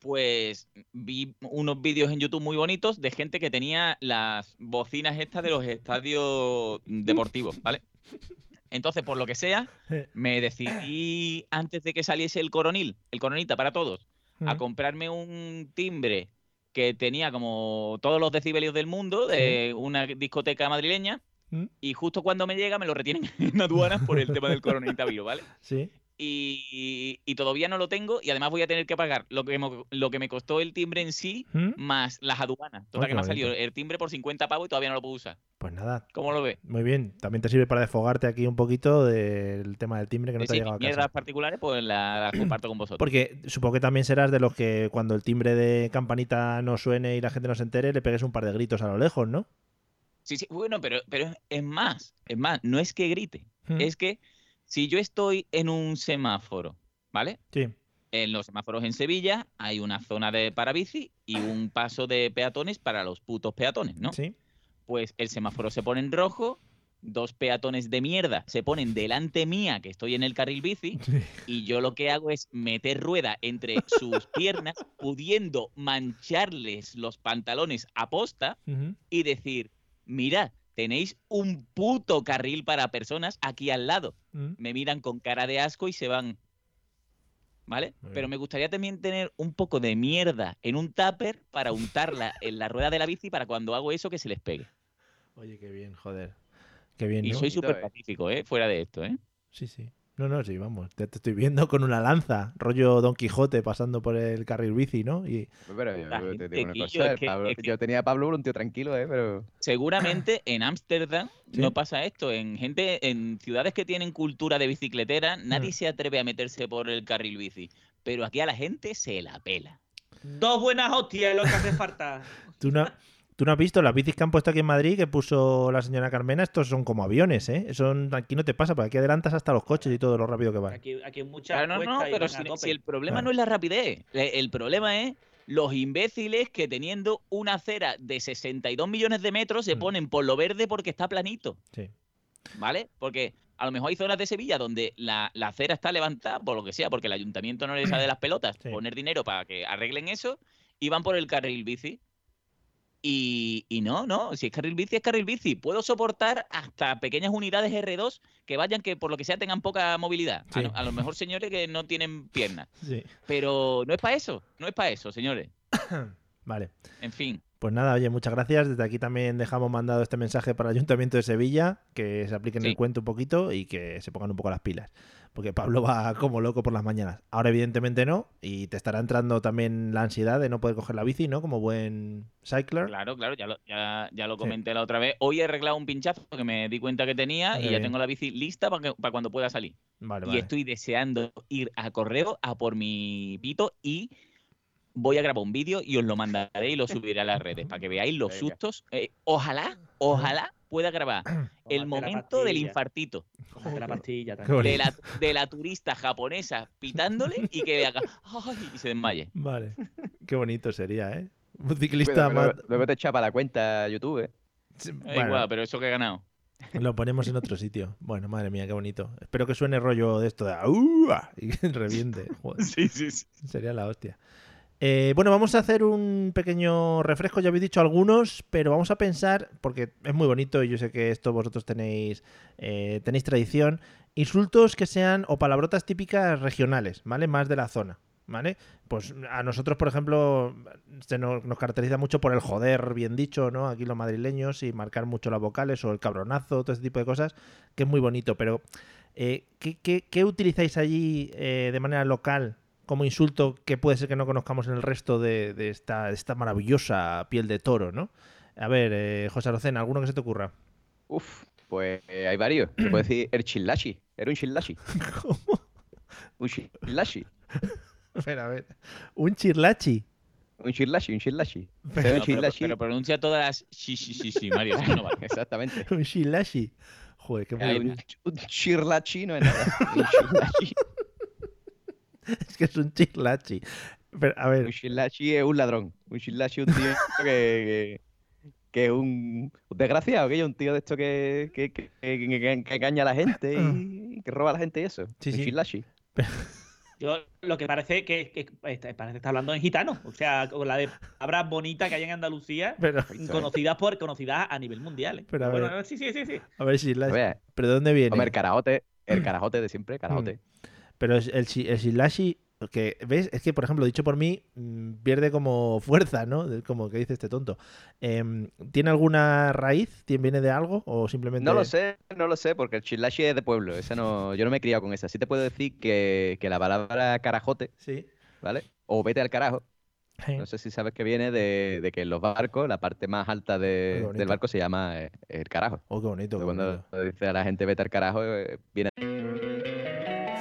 pues vi unos vídeos en YouTube muy bonitos de gente que tenía las bocinas estas de los estadios deportivos, ¿vale? Entonces, por lo que sea, me decidí antes de que saliese el coronil, el coronita para todos, a Mm. comprarme un timbre que tenía como todos los decibelios del mundo de una discoteca madrileña. ¿Mm? Y justo cuando me llega me lo retienen en aduanas por el tema del coronavirus, ¿vale? Sí. Y, y todavía no lo tengo y además voy a tener que pagar lo que, mo- lo que me costó el timbre en sí ¿Mm? más las aduanas. Total, que me ha salido el timbre por 50 pavos y todavía no lo puedo usar. Pues nada. ¿Cómo lo ves? Muy bien. También te sirve para desfogarte aquí un poquito del tema del timbre que no te ha llegado a casa. mierdas particulares pues las, las comparto con vosotros. Porque supongo que también serás de los que cuando el timbre de campanita no suene y la gente no se entere, le pegues un par de gritos a lo lejos, ¿no? Sí, sí, bueno, pero, pero es- más, es más, no es que grite, es que si yo estoy en un semáforo, ¿vale? Sí. En los semáforos en Sevilla hay una zona de para bici y un paso de peatones para los putos peatones, ¿no? Sí. Pues el semáforo se pone en rojo, dos peatones de mierda se ponen delante mía, que estoy en el carril bici, y yo lo que hago es meter rueda entre sus piernas, pudiendo mancharles los pantalones a posta y decir, mirad, tenéis un puto carril para personas aquí al lado. Mm. Me miran con cara de asco y se van. ¿Vale? Pero me gustaría también tener un poco de mierda en un tupper para untarla en la rueda de la bici para cuando hago eso que se les pegue. Oye, qué bien, joder. Qué bien, Y ¿no? soy súper pacífico, ¿eh? Fuera de esto, ¿eh? Sí, sí. No, no, sí, vamos. Te, te estoy viendo con una lanza, rollo Don Quijote pasando por el carril bici, ¿no? Y Pero yo, te digo una cosa, que- Pablo- que- yo tenía a Pablo por un tío tranquilo, ¿eh? Pero... Seguramente en Ámsterdam no pasa esto. En gente, en ciudades que tienen cultura de bicicletera, nadie Mm. se atreve a meterse por el carril bici. Pero aquí a la gente se la pela. Dos buenas hostias es lo que hace falta. tú no, tú no has visto las bicis que han puesto aquí en Madrid, que puso la señora Carmena, estos son como aviones, ¿eh? Son, aquí no te pasa, porque aquí adelantas hasta los coches y todo lo rápido que van. Aquí, aquí muchas Claro, no, no, pero si, el problema Claro. no es la rapidez, e- el problema es los imbéciles que teniendo una acera de 62 millones de metros se ponen por lo verde porque está planito. Mm. Sí. ¿Vale? Porque a lo mejor hay zonas de Sevilla donde la, la acera está levantada, por lo que sea, porque el ayuntamiento no les sale de las pelotas Sí. poner dinero para que arreglen eso, y van por el carril bici. Y, y no, no, si es carril bici, es carril bici. Puedo soportar hasta pequeñas unidades R2 que vayan, que por lo que sea tengan poca movilidad. A Sí. lo- a lo mejor señores que no tienen piernas. Sí. Pero no es para eso, no es para eso, señores. Vale. En fin. Pues nada, oye, muchas gracias. Desde aquí también dejamos mandado este mensaje para el Ayuntamiento de Sevilla, que se apliquen el cuento un poquito y que se pongan un poco las pilas. Porque Pablo va como loco por las mañanas. Ahora evidentemente no, y te estará entrando también la ansiedad de no poder coger la bici, ¿no? Como buen cycler. Claro, claro, ya lo, ya, ya lo Sí. comenté la otra vez. Hoy he arreglado un pinchazo que me di cuenta que tenía Muy y ya tengo la bici lista para, que- para cuando pueda salir. Vale, y vale. estoy deseando ir a correo a por mi pito y voy a grabar un vídeo y os lo mandaré y lo subiré a las redes para que veáis los sustos. Eh, ojalá, ojalá pueda grabar el momento del infartito Cómate la pastilla. De la, de la turista japonesa pitándole y que haga ¡ay! y se desmaye. Vale. Qué bonito sería, ¿eh? Un ciclista que más... luego, te echa para la cuenta YouTube, ¿eh? Da Bueno, igual, pero eso que he ganado. Lo ponemos en otro sitio. Bueno, madre mía, qué bonito. Espero que suene rollo de esto de y que reviente. Joder, Sí, sí, sí. sería la hostia. Eh, bueno, vamos a hacer un pequeño refresco, ya habéis dicho algunos, pero vamos a pensar, porque es muy bonito y yo sé que esto vosotros tenéis, eh, tenéis tradición, insultos que sean o palabrotas típicas regionales, ¿vale? Más de la zona, ¿vale? Pues a nosotros, por ejemplo, se nos, nos caracteriza mucho por el joder, bien dicho, ¿no? Aquí los madrileños y marcar mucho las vocales o el cabronazo, todo ese tipo de cosas, que es muy bonito, pero eh, ¿qué, utilizáis allí de manera local como insulto que puede ser que no conozcamos en el resto de, de esta, de esta maravillosa piel de toro, ¿no? A ver, eh, José Arocena, ¿alguno que se te ocurra? Uf, pues eh, hay varios. Se puede decir el chillashi. Era un chillashi. Un chillashi. Espera, a ver. Un chirlachi. Un chillashi, un chillashi. Pero- pero, pero pronuncia todas las sí, sí, sí, sí, Mario. así no vale. Exactamente. Un chilashi. Joder, qué muy un, un chirlachi no es nada. Un chillashi. Es que es un chirlachi. Pero, a ver, Un chillashi es un ladrón. Un chillashi es un tío que, que, que es un, desgraciado, que es un tío de esto que, que, que, que- que- que engaña a la gente y que roba a la gente y eso. Sí, un sí. chillashi. Yo lo que parece que, que este, parece que está hablando en gitano. O sea, con la de palabras bonitas que hay en Andalucía, pero, conocidas por conocidas a nivel mundial. ¿eh? Pero a bueno, ver. sí, sí, sí, sí. a ver, A chirlachi. ver, ¿Pero de dónde viene? hombre, el carajote, el carajote de siempre, carajote. Pero es- el, el chilashi Que, ¿Ves? Es que, por ejemplo, dicho por mí, mm, pierde como fuerza, ¿no? Como que dice este tonto. Em, ¿Tiene alguna raíz? ¿Tiene- ¿Viene de algo? ¿O simplemente.? No lo sé, no lo sé, porque el chilashi es de pueblo. Esa no, yo no me he criado con esa. Sí te puedo decir que, que la palabra carajote, Sí. ¿vale? O vete al carajo. No sé si sabes que viene de, de que en los barcos, la parte más alta de- del barco se llama eh, el carajo. Oh, qué bonito. qué Cuando bonito. dice a la gente vete al carajo, eh, viene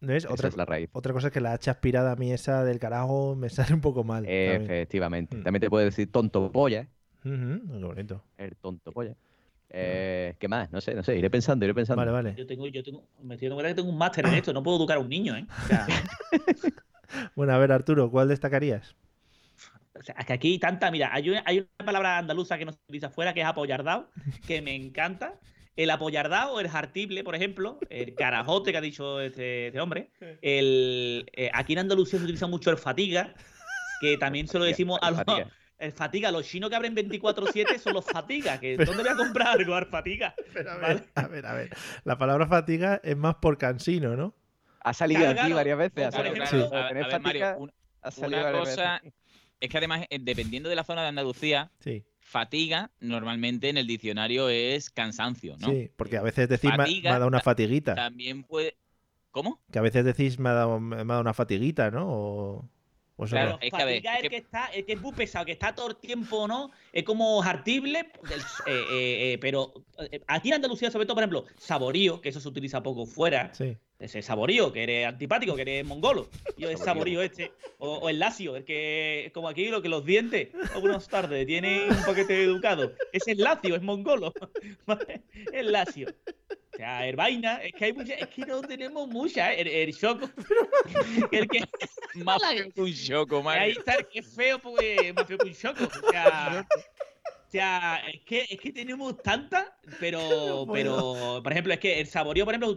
¿Ves? Esa Otra, es la raíz. otra cosa es que la hacha aspirada a mí esa del carajo me sale un poco mal. también. Efectivamente. También te puede decir tonto polla. Ujú, Qué bonito. El tonto polla. Eh, ¿Qué más? No sé, no sé. Iré pensando, iré pensando. Vale, vale. Yo tengo, yo tengo, me estoy dando cuenta que tengo un máster en esto, no puedo educar a un niño, ¿eh? O sea, Bueno, a ver, Arturo, ¿cuál destacarías? o sea, es que aquí hay tanta, mira, hay una, hay una palabra andaluza que no se utiliza afuera, que es apoyardao, que me encanta. El apoyardao, el jartible, por ejemplo, el carajote que ha dicho este, este hombre. El, eh, aquí en Andalucía se utiliza mucho el fatiga, que también se lo decimos a los. fatiga. El fatiga, los chinos que abren 24-7 son los fatiga, que Pero- ¿dónde voy a comprar algo al fatiga? a ver, a ver, a ver. La palabra fatiga es más por cansino, ¿no? Ha salido Claro, aquí claro. varias veces. Ha Por salido ejemplo, o A, tener a ver, Mario, fatiga, un- ha salido una cosa veces. es que además, eh, dependiendo de la zona de Andalucía, Sí, fatiga normalmente en el diccionario es cansancio, ¿no? sí, porque a veces decís me, Fatiga me ha dado una ta- fatiguita. También puede. ¿Cómo? Que a veces decís me ha dado, me ha dado una fatiguita, ¿no? O, Claro, no. es que a ver, es es el que- que está, el que es muy pesado, que está todo el tiempo, ¿no? Es como jartible, eh, eh, eh, pero aquí en Andalucía, sobre todo, por ejemplo, saborío, que eso se utiliza poco fuera. Sí. Ese saborío, que eres antipático, que eres mongolo. Yo el saborío este. O, o el lacio, el que, como aquí, lo que los dientes, buenas tardes, tienen un paquete educado. Ese es lacio, es mongolo. El lacio. O sea, el vaina, es que hay mucha, es que no tenemos mucha, ¿eh? el, el choco. El que, Más feo que un choco, Mario. Ahí está, el que es feo, pues más feo que un choco. O sea, o sea, es que, es que tenemos tantas, pero, pero, por ejemplo, es que el saborío, por ejemplo,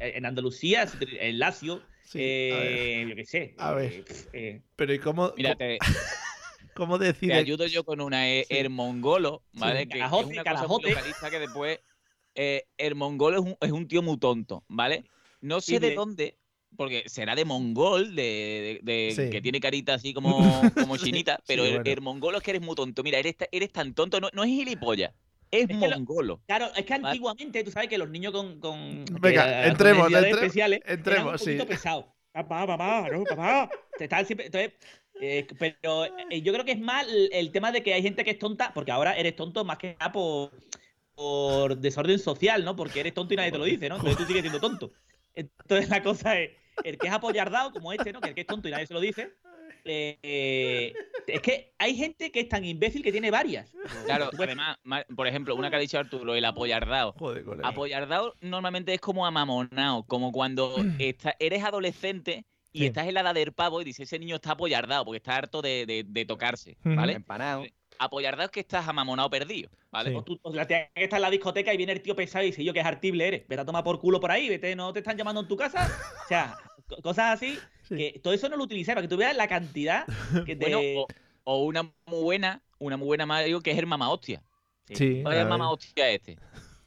en Andalucía, el lacio, Sí, eh, yo qué sé. A ver. eh, eh, Pero ¿y cómo, Mira, cómo, te, cómo te decide? ayudo yo con una eh, Sí. hermongolo, ¿vale? Que, que es una cosa muy carajote. localista que después. Eh, hermongolo es un, es un tío muy tonto, ¿vale? No sé de de- dónde, porque será de mongol, de, de- de- Sí. que tiene carita así como, como chinita, pero el, bueno. hermongolo es que eres muy tonto. Mira, eres, eres tan tonto, no, no es gilipollas, es, que lo- mongolo. Claro, es que Vale. antiguamente, tú sabes que los niños con. Venga, eh, entremos, con necesidades entre- especiales eran entremos, un sí. poquito pesados. Papá, papá, no, papá. Te están siempre. Entonces, eh, pero eh, yo creo que es más el, el tema de que hay gente que es tonta, porque ahora eres tonto más que nada por, por desorden social, ¿no? Porque eres tonto y nadie te lo dice, ¿no? Entonces tú sigues siendo tonto. Entonces la cosa es, el que es apoyardado, como este, ¿no? Que el que es tonto y nadie se lo dice. eh, es que hay gente que es tan imbécil que tiene varias. Claro, además, ma- por ejemplo, una que ha dicho Arturo, el apoyardao. Joder, colega. Apoyardao normalmente es como amamonado, como cuando está- eres adolescente y Sí. estás en la edad del pavo y dices, ese niño está apoyardado porque está harto de, de- de tocarse, Ujú. ¿vale? Empanado. Apoyardado es que estás amamonado perdido, ¿vale? Sí. O, tú, o la tía que está en la discoteca y viene el tío pesado y dice yo que es artible eres. Vete a tomar por culo por ahí, vete, no te están llamando en tu casa. O sea, co- cosas así. Sí. Que todo eso no lo utilicé para que tú veas la cantidad que. Bueno, o, o una muy buena, una muy buena Mario que es el mamá hostia. Sí, ¿Cuál es a el mamá hostia este?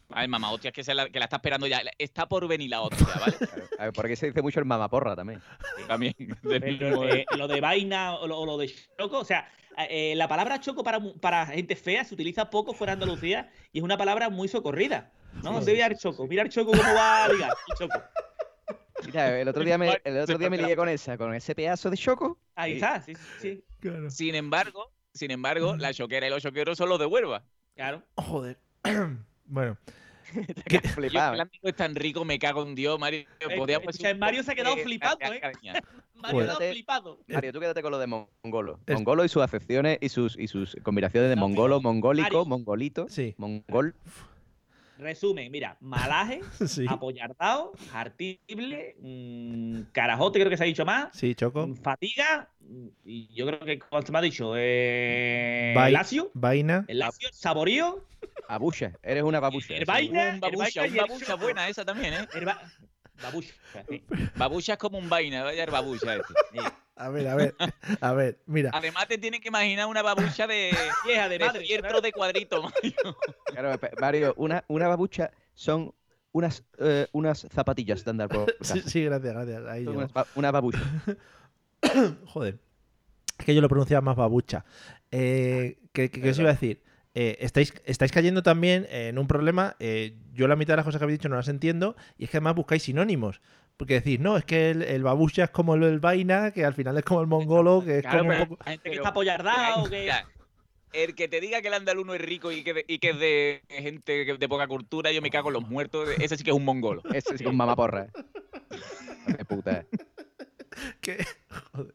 A ver, mamá hostia, es que, se la, que la está esperando ya. Está por venir la hostia, ¿vale? A ver, por aquí se dice mucho el mamaporra también. También. mismo- eh, lo de vaina o lo, o lo de choco, o sea, eh, la palabra choco para, para gente fea se utiliza poco fuera de Andalucía y es una palabra muy socorrida. ¿no? ¿Dónde voy a ir choco? Mira el choco cómo va a ligar. el choco. Mira, el otro día me, el otro día me lié con esa, con ese pedazo de choco. Ahí y- está, sí, sí, sí. Sin embargo, sin embargo, la choquera y los choqueros son los de Huelva. Claro. Joder. Bueno. Tío, el amigo es tan rico, me cago en Dios, Mario. Eh, Mario se ha quedado ca- ¿eh? Mario Joder. ha quedado flipado. Mario, tú quédate con lo de mongolo. Es- Mongolo y sus acepciones y sus, y sus combinaciones de mongolo, mongólico, Mario. mongolito, mongol. Resumen, mira, malaje, Sí. apoyardado, hartible, mm, carajote, creo que se ha dicho más, Sí, Choco. fatiga, mm, y yo creo que, ¿cuánto me ha dicho? Eh, Vai- lacio, Vaina. el lacio, saborío, Babucha, eres una babucha. el vaina, Un el babucha, vaina un babucha buena esa también, ¿eh? Babucha, sí. Babucha es como un vaina, vaya el babucha este. A ver, a ver, a ver, mira. Además te tienes que imaginar una babucha de vieja, de de madre, fieltro de cuadrito, Mario. Claro, Mario, una, una babucha son unas, eh, unas zapatillas de andar por casa. Sí, sí, gracias, gracias. Ahí una babucha. Joder. Es que yo lo pronunciaba más babucha. Eh, ¿qué, qué- qué os iba a decir? Eh, estáis, estáis cayendo también en un problema. eh, yo la mitad de las cosas que habéis dicho no las entiendo. Y es que además buscáis sinónimos. Porque decís, no, es que el, el babucha es como el, el vaina, que al final es como el mongolo, que es Claro, como un pero poco. gente que está apoyardado, que... El que te diga que el andaluz no es rico y que, de- y que es de gente que- de poca cultura, yo me cago en los muertos. Ese sí que es un mongolo. Ese es un mamaporra. De puta. ¿Qué? Joder.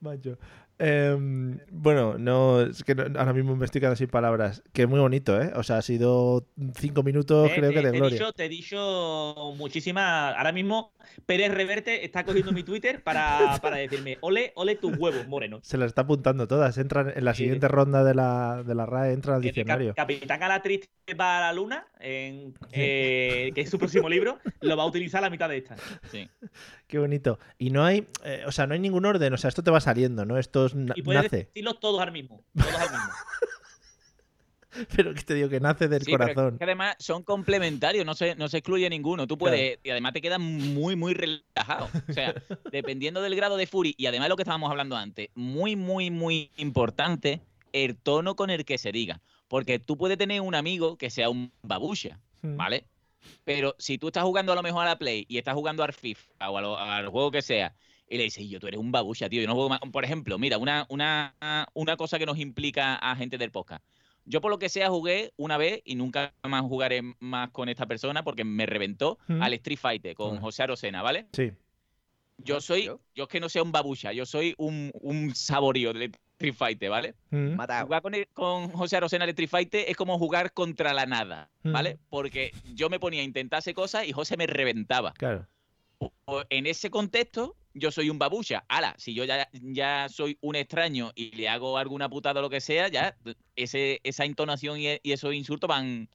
Macho. Em, bueno, no, es que no- ahora mismo me estoy quedando sin palabras. Que es muy bonito, ¿eh? O sea, ha sido cinco minutos, Eh, creo que de te gloria. dicho, te he dicho muchísimas. Ahora mismo Pérez Reverte está cogiendo mi Twitter para, para decirme: ole, ole tus huevos, Moreno. Se las está apuntando todas. Entran en la Sí. siguiente ronda de la, de la RAE, entran al El Cap- diccionario. Capitán Galatriste va a la luna, en, eh, que es su próximo libro, lo va a utilizar la mitad de esta. Sí. Qué bonito. Y no hay, eh, o sea, no hay ningún orden. O sea, esto te va saliendo, ¿no? Esto Y puedes nace. decirlos todos al mismo. Todos al mismo. Pero que te digo que nace del Sí, pero corazón. es que además son complementarios, no se, no se excluye ninguno. Tú puedes, y además te quedas muy, muy relajado. O sea, dependiendo del grado de fury, y además lo que estábamos hablando antes, muy, muy, muy importante el tono con el que se diga. Porque tú puedes tener un amigo que sea un babucha, Mm. ¿vale? Pero si tú estás jugando a lo mejor a la Play y estás jugando al FIFA o a lo- al juego que sea, y le dices, yo, tú eres un babucha, tío, yo no juego más. Por ejemplo, mira, una, una, una cosa que nos implica a gente del podcast. Yo por lo que sea jugué una vez y nunca más jugaré más con esta persona porque me reventó Mm. al Street Fighter con Ah. José Arosena, ¿vale? Sí. Yo soy, yo es que no sea un babucha, yo soy un, un saborío del Street Fighter, ¿vale? Mm. Jugar con, el- con José Arosena al Street Fighter es como jugar contra la nada, ¿vale? Mm. Porque yo me ponía a intentar hacer cosas y José me reventaba. Claro. O- En ese contexto, yo soy un babucha. Ahora, si yo ya, ya soy un extraño y le hago alguna putada o lo que sea, ya ese, esa entonación y, y esos insultos van,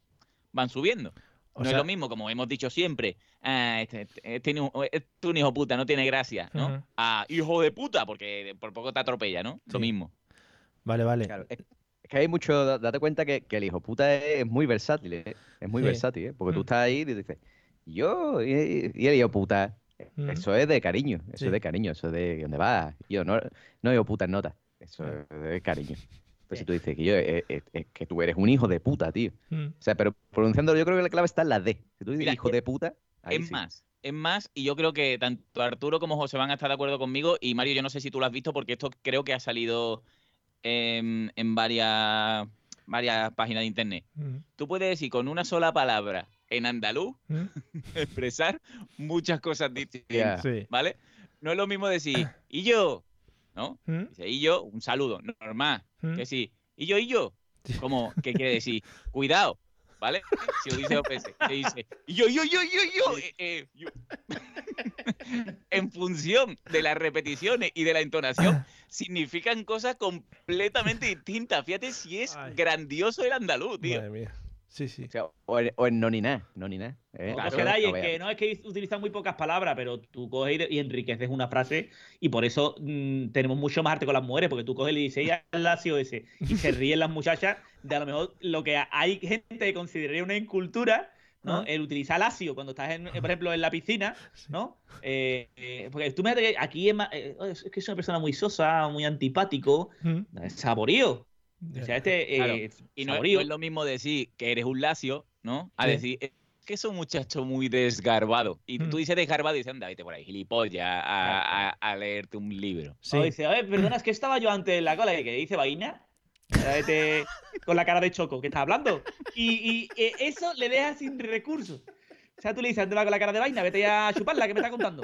van subiendo. O no sea- es lo mismo, como hemos dicho siempre. ah, este, este, ni- este es un hijo puta, no tiene gracia, ¿no? Ah, hijo de puta, porque por poco te atropella, ¿no? Lo mismo. Vale, vale. Claro, es, es que hay mucho, da- date cuenta que, que el hijo puta es, es muy versátil, ¿eh? es muy Sí. versátil, ¿eh? porque tú Mm. estás ahí y dices, yo y, y el hijo puta, Mm. eso es de cariño, eso Sí. es de cariño, eso es de dónde vas, yo no, no hijo puta en nota, eso es de cariño. Entonces tú dices que yo, es, es- es que tú eres un hijo de puta, tío. Mm. O sea, pero pronunciándolo yo creo que la clave está en la D. Si tú dices Mira, hijo de puta, ahí es sí. más, es más, y yo creo que tanto Arturo como José van a estar de acuerdo conmigo. Y Mario, yo no sé si tú lo has visto, porque esto creo que ha salido en, en varias, varias páginas de internet. Mm. Tú puedes decir con una sola palabra en andaluz, Mm. expresar muchas cosas distintas. ¿vale? No es lo mismo decir, y yo, ¿no? Mm. Dice, y yo, un saludo, normal. Mm. Que sí, y yo, y yo. Como, ¿qué quiere decir? Cuidado, ¿vale? Si lo dice y yo, yo, yo, yo, yo, eh, eh, yo. en función de las repeticiones y de la entonación, significan cosas completamente distintas. Fíjate si es Ay. grandioso el andaluz, tío. Madre mía. Sí, sí. O, sea, o en, o en no ni nada, no ni nada. ¿eh? No es que no es que utilizan muy pocas palabras, pero tú coges y enriqueces una frase y por eso mm, tenemos mucho más arte con las mujeres, porque tú coges y le dices ella es lacio ese y se ríen las muchachas de a lo mejor lo que hay gente que consideraría una incultura, ¿no? Ah. El utilizar lacio cuando estás, en, por ejemplo, en la piscina, ¿no? Eh, eh, porque tú me que aquí es, más- eh, es que es una persona muy sosa, muy antipático, Mm. saborío. O sea, este Claro. eh, Y no, es- saborío. no es lo mismo decir que eres un lacio, ¿no? A Sí. decir, que es un muchacho muy desgarbado. Y Mm. tú dices desgarbado y dices, anda, vete por ahí, gilipollas, a, a- a leerte un libro. Sí. O dice, a ver, perdona, es que estaba yo antes en la cola y que dice vaina. Vete con la cara de choco, que estás hablando? Y, y, eh, eso le deja sin recursos. O sea, tú le dices, anda con la cara de vaina, vete ya a chuparla, que me está contando.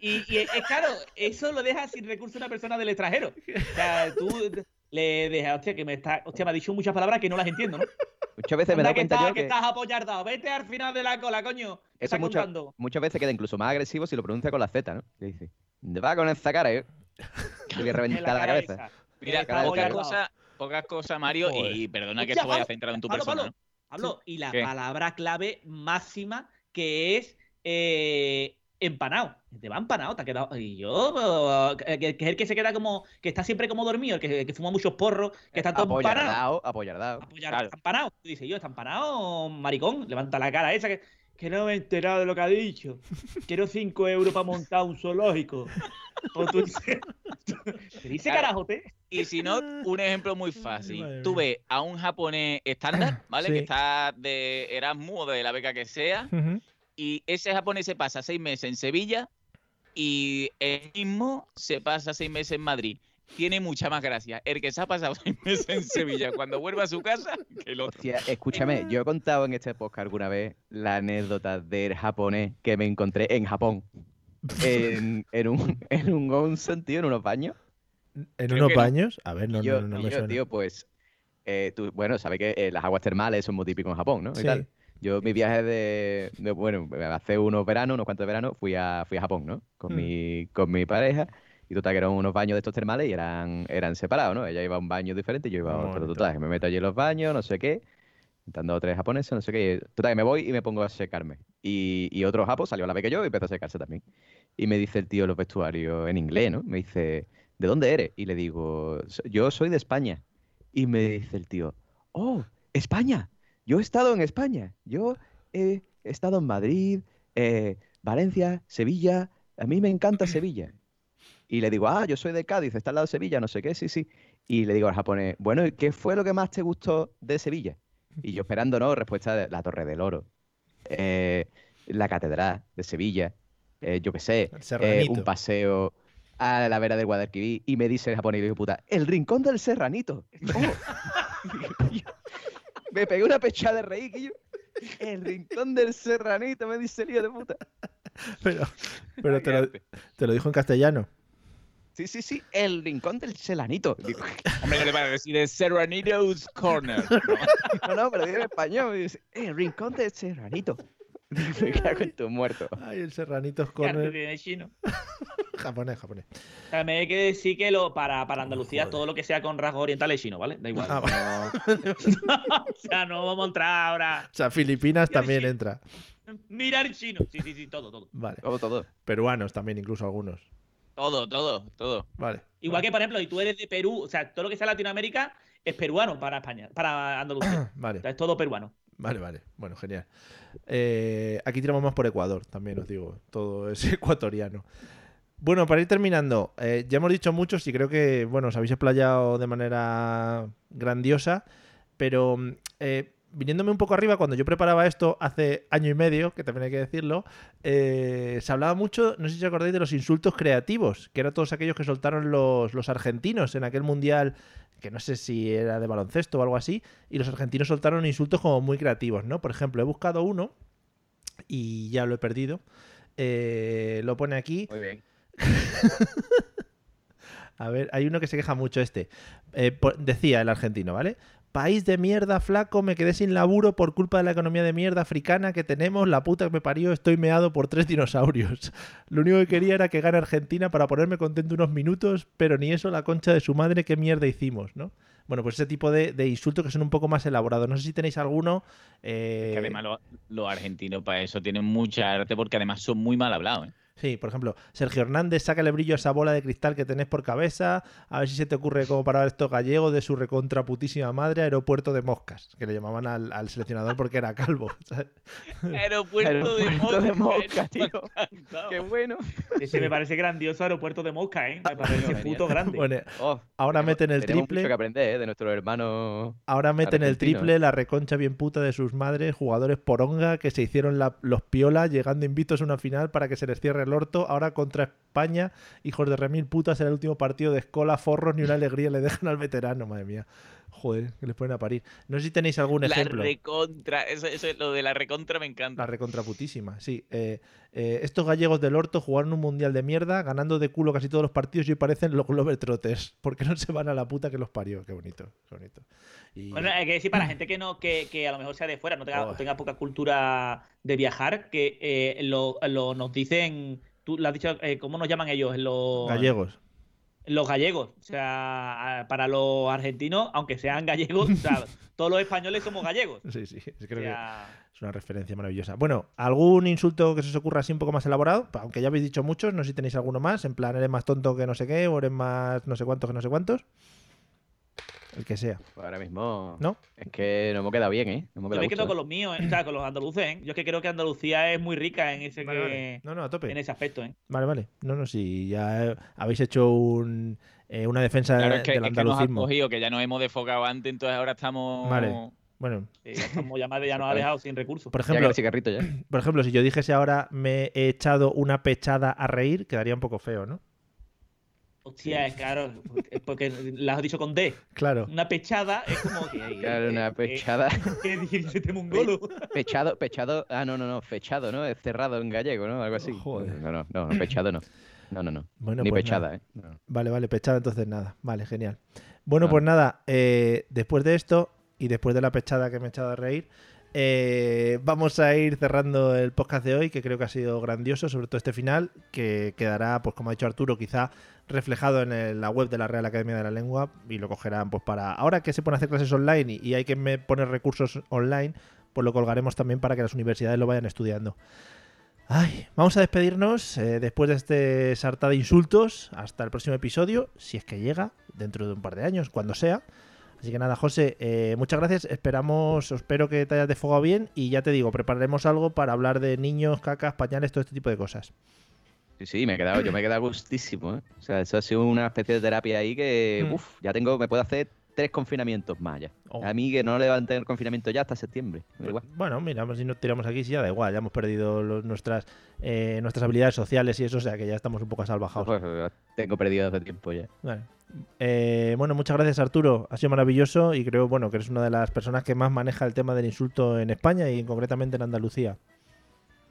Y, y es claro, eso lo deja sin recursos a una persona del extranjero. O sea, tú le dejas, hostia, que me está, hostia, me ha dicho muchas palabras que no las entiendo, ¿no? Muchas veces me que, cuenta estás, yo que que estás apoyardado, vete al final de la cola, coño. ¿Qué eso contando? muchas veces queda incluso más agresivo si lo pronuncia con la Z, ¿no? Le dice, ¿dónde va con esa cara? eh?". Te voy a reventar la, cabeza. esa. Mira, Cara perro. cosas, pocas cosas, Mario, y perdona que Hostia, esto vaya centrado en tu Pablo, persona, Pablo, ¿no? Pablo, y la ¿Qué? palabra clave máxima que es eh, empanado. Te va empanado, te ha quedado. Y yo, que, que es el que se queda como. que está siempre como dormido, el que, que fuma muchos porros, que está todo empanado. Apoyardado, apoyardado. Empanado. Tú dices, yo, está empanado, maricón. Levanta la cara esa que. Que no me he enterado de lo que ha dicho. Quiero 5 euros para montar un zoológico. O tú dices. ¿Qué dice Claro. carajote? Y si no, un ejemplo muy fácil. Tú ves a un japonés estándar, ¿vale? Sí. Que está de Erasmus o de la beca que sea, Ujú. Y ese japonés se pasa seis meses en Sevilla y el mismo se pasa seis meses en Madrid. Tiene mucha más gracia el que se ha pasado seis meses en Sevilla cuando vuelve a su casa que el otro. Hostia, escúchame, yo he contado en este podcast alguna vez la anécdota del japonés que me encontré en Japón. En, en un, en un onsen, tío, en unos baños. ¿En Creo unos no. baños? A ver, no, yo, no, no y me yo, suena. tío, pues, eh, tú, bueno, sabes que eh, las aguas termales son muy típicos en Japón, ¿no? Y Sí. tal. Yo, mi viaje de, de, bueno, hace unos veranos, unos cuantos veranos, fui a, fui a Japón, ¿no? Con, Mm. mi, con mi pareja. Y total, que eran unos baños de estos termales y eran, eran separados, ¿no? Ella iba a un baño diferente y yo iba a otro. Total, que me meto allí en los baños, no sé qué. Intentando tres japoneses, no sé qué. Total, que me voy y me pongo a secarme. Y, y otro japo salió a la vez que yo y empezó a secarse también. Y me dice el tío en los vestuarios en inglés, ¿no? Me dice, ¿de dónde eres? Y le digo, "So- yo soy de España. Y me dice el tío, oh, España. Yo he estado en España. Yo he estado en Madrid, eh, Valencia, Sevilla. A mí me encanta Sevilla. Y le digo, ah, yo soy de Cádiz, está al lado de Sevilla, no sé qué, sí, sí. Y le digo al japonés, bueno, ¿y qué fue lo que más te gustó de Sevilla? Y yo esperando, ¿no? Respuesta de la Torre del Oro, eh, la Catedral de Sevilla, eh, yo qué sé, eh, un paseo a la vera del Guadalquivir. Y me dice el japonés, y le digo, puta, el rincón del Serranito. Oh. Me pegué una pechada de reír, que yo, el rincón del Serranito, me dice el hijo de puta. Pero, pero te, lo, te lo dijo en castellano. Sí, sí, sí, el rincón del Selanito. Digo, Hombre, le va a decir de Serranitos Corner. no, no, pero digo en español. Me dice, el rincón del Serranito. Me cago en tu muerto. Ay, el Serranitos ¿Qué arte Corner. tiene chino? japonés, japonés. También hay que decir que lo, para, para Andalucía todo lo que sea con rasgos orientales es chino, ¿vale? Da igual. Ah, no- o sea, no vamos a entrar ahora. O sea, Filipinas también entra. Mirar chino. Sí, sí, sí, todo, todo. Vale. Todo, todo. Peruanos también, incluso algunos. Todo, todo, todo. Vale. Igual que, por ejemplo, si tú eres de Perú, o sea, todo lo que sea Latinoamérica es peruano para España, para Andalucía. Vale. O sea, es todo peruano. Vale, vale. Bueno, genial. Eh, aquí tiramos más por Ecuador, también os digo. Todo es ecuatoriano. Bueno, para ir terminando, eh, ya hemos dicho muchos y creo que, bueno, os habéis explayado de manera grandiosa, pero mm, eh, viniéndome un poco arriba, cuando yo preparaba esto hace año y medio, que también hay que decirlo, eh, se hablaba mucho, no sé si os acordáis, de los insultos creativos, que eran todos aquellos que soltaron los, los argentinos en aquel mundial, que no sé si era de baloncesto o algo así, y los argentinos soltaron insultos como muy creativos, ¿no? Por ejemplo, he buscado uno y ya lo he perdido. Eh, lo pone aquí. Muy bien. A ver, hay uno que se queja mucho este. Eh, decía el argentino, ¿vale? País de mierda, flaco, me quedé sin laburo por culpa de la economía de mierda africana que tenemos, la puta que me parió, estoy meado por tres dinosaurios. Lo único que quería era que gane Argentina para ponerme contento unos minutos, pero ni eso, la concha de su madre, qué mierda hicimos, ¿no? Bueno, pues ese tipo de, de insultos que son un poco más elaborados. No sé si tenéis alguno. eh, Que además lo- los argentinos para eso tienen mucha arte porque además son muy mal hablados. ¿eh? Sí, por ejemplo, Sergio Hernández, sácale brillo a esa bola de cristal que tenés por cabeza, a ver si se te ocurre cómo parar estos gallegos de su recontra putísima madre aeropuerto de moscas, que le llamaban al, al seleccionador porque era calvo. ¿sabes? Aeropuerto, de Aeropuerto de Mosca. Mosca, tío. Qué bueno. Ese me parece grandioso aeropuerto de Mosca, ¿eh? Me parece puto grande. Bueno, Oh, ahora meten el tenemos triple. mucho que aprender ¿eh? de nuestro hermano. Ahora meten el argentino, triple, ¿eh? la reconcha bien puta de sus madres, jugadores poronga que se hicieron la- los piolas llegando invictos a una final para que se les cierre el orto. Ahora contra España, hijos de remil putas, era el último partido de escola, forros, ni una alegría le dejan al veterano, madre mía. Joder, que les ponen a parir. No sé si tenéis algún La ejemplo. recontra, eso, eso, lo de la recontra me encanta. La recontraputísima, sí. Eh, eh, estos gallegos del orto jugaron un mundial de mierda, ganando de culo casi todos los partidos y hoy parecen los Globetrotters. ¿Por qué no se van a la puta que los parió? Qué bonito, qué bonito. Y- Bueno, hay que decir para la gente que no, que, que a lo mejor sea de fuera, no tenga, Oh. tenga poca cultura de viajar, que eh, lo, lo- nos dicen, tú lo has dicho, eh, ¿cómo nos llaman ellos? Los gallegos. Los gallegos. O sea, para los argentinos, aunque sean gallegos, o sea, todos los españoles somos gallegos. Sí, sí, creo O sea, que es una referencia maravillosa. Bueno, ¿algún insulto que se os ocurra así un poco más elaborado? Aunque ya habéis dicho muchos, no sé si tenéis alguno más. En plan, eres más tonto que no sé qué, o eres más no sé cuántos que no sé cuántos. El que sea. Pues ahora mismo. ¿No? Es que no hemos quedado bien, ¿eh? No hemos Yo quedado me quedo gusto, con los míos, ¿eh? o sea, con los andaluces. ¿eh? Yo es que creo que Andalucía es muy rica en ese, Vale, que- vale. No, no, a tope. en ese aspecto. ¿eh? Vale, vale. No, no, sí, ya eh, habéis hecho un, eh, una defensa Claro, es que, del es que andalucismo. cogido, que ya nos hemos desfocado antes, entonces ahora estamos. Vale. Bueno, Sí, ya ya, ya nos ha dejado sin recursos. por Ya que ejemplo, cigarrito ya. por ejemplo, si yo dijese ahora me he echado una pechada a reír, quedaría un poco feo, ¿no? Hostia, es claro, es porque la has dicho con D. Claro. Una pechada es como que. Claro, una pechada. ¿Qué dice este mongolo? Pechado, pechado. Ah, no, no, no. Fechado, ¿no? Es cerrado en gallego, ¿no? Algo así. Joder. No, no, no, pechado no. No, no, no. Bueno, Ni pues pechada, nada. ¿eh? No. Vale, vale, pechada, entonces nada. Vale, genial. Bueno, pues nada, eh, después de esto y después de la pechada que me he echado a reír, eh, vamos a ir cerrando el podcast de hoy, que creo que ha sido grandioso, sobre todo este final, que quedará, pues como ha dicho Arturo, quizá reflejado en la web de la Real Academia de la Lengua y lo cogerán pues para... Ahora que se pueden hacer clases online y, hay que poner recursos online, pues lo colgaremos también para que las universidades lo vayan estudiando. Ay, vamos a despedirnos eh, después de este sarta de insultos. Hasta el próximo episodio, si es que llega, dentro de un par de años, cuando sea. Así que nada, José, eh, muchas gracias. Esperamos, espero que te hayas desfogado bien y ya te digo, prepararemos algo para hablar de niños, cacas, pañales, todo este tipo de cosas. Sí, sí, me he quedado, yo me he quedado gustísimo, ¿eh? O sea, eso ha sido una especie de terapia ahí que, Mm. uff, ya tengo, me puedo hacer tres confinamientos más ya. Oh. A mí que no le van a tener confinamiento ya hasta septiembre. igual. Bueno, mira, si nos tiramos aquí, sí, ya da igual, ya hemos perdido los- nuestras, eh, nuestras habilidades sociales y eso, o sea que ya estamos un poco salvajados. Pues, tengo perdido hace tiempo ya. Vale. Eh, bueno, muchas gracias Arturo, ha sido maravilloso y creo bueno que eres una de las personas que más maneja el tema del insulto en España y concretamente en Andalucía.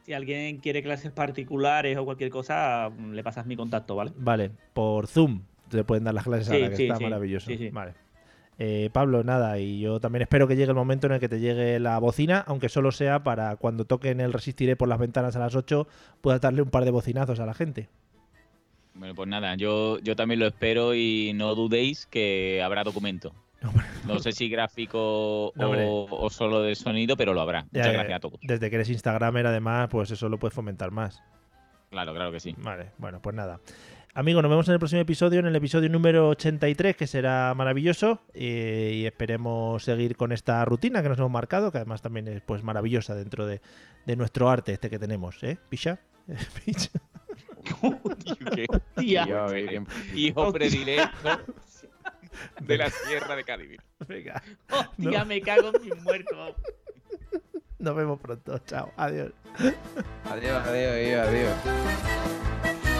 Si alguien quiere clases particulares o cualquier cosa, le pasas mi contacto, ¿vale? Vale, por Zoom te pueden dar las clases Sí, ahora, que sí, está sí, maravilloso. sí, sí. Vale. Eh, Pablo, nada, y yo también espero que llegue el momento en el que te llegue la bocina, aunque solo sea para cuando toquen el Resistiré por las ventanas a las 8, puedas darle un par de bocinazos a la gente. Bueno, pues nada, yo, yo también lo espero y no dudéis que habrá documento. No sé si gráfico No, o, o solo de sonido, pero lo habrá. Muchas Ya, gracias a todos. Desde que eres Instagramer, además, pues eso lo puedes fomentar más. Claro, claro que sí. Vale, bueno, pues nada. Amigos, nos vemos en el próximo episodio, en el episodio número 83, que será maravilloso. eh, y esperemos seguir con esta rutina que nos hemos marcado, que además también es pues maravillosa dentro de, de nuestro arte este que tenemos, ¿eh? ¿Pisha? ¿Pisha? Tía. Tío, eh, hijo predilecto de la sierra de Cádiz. Venga. Hostia, No. me cago en mis muertos. Nos vemos pronto. Chao. Adiós. Adiós, adiós, adiós, adiós.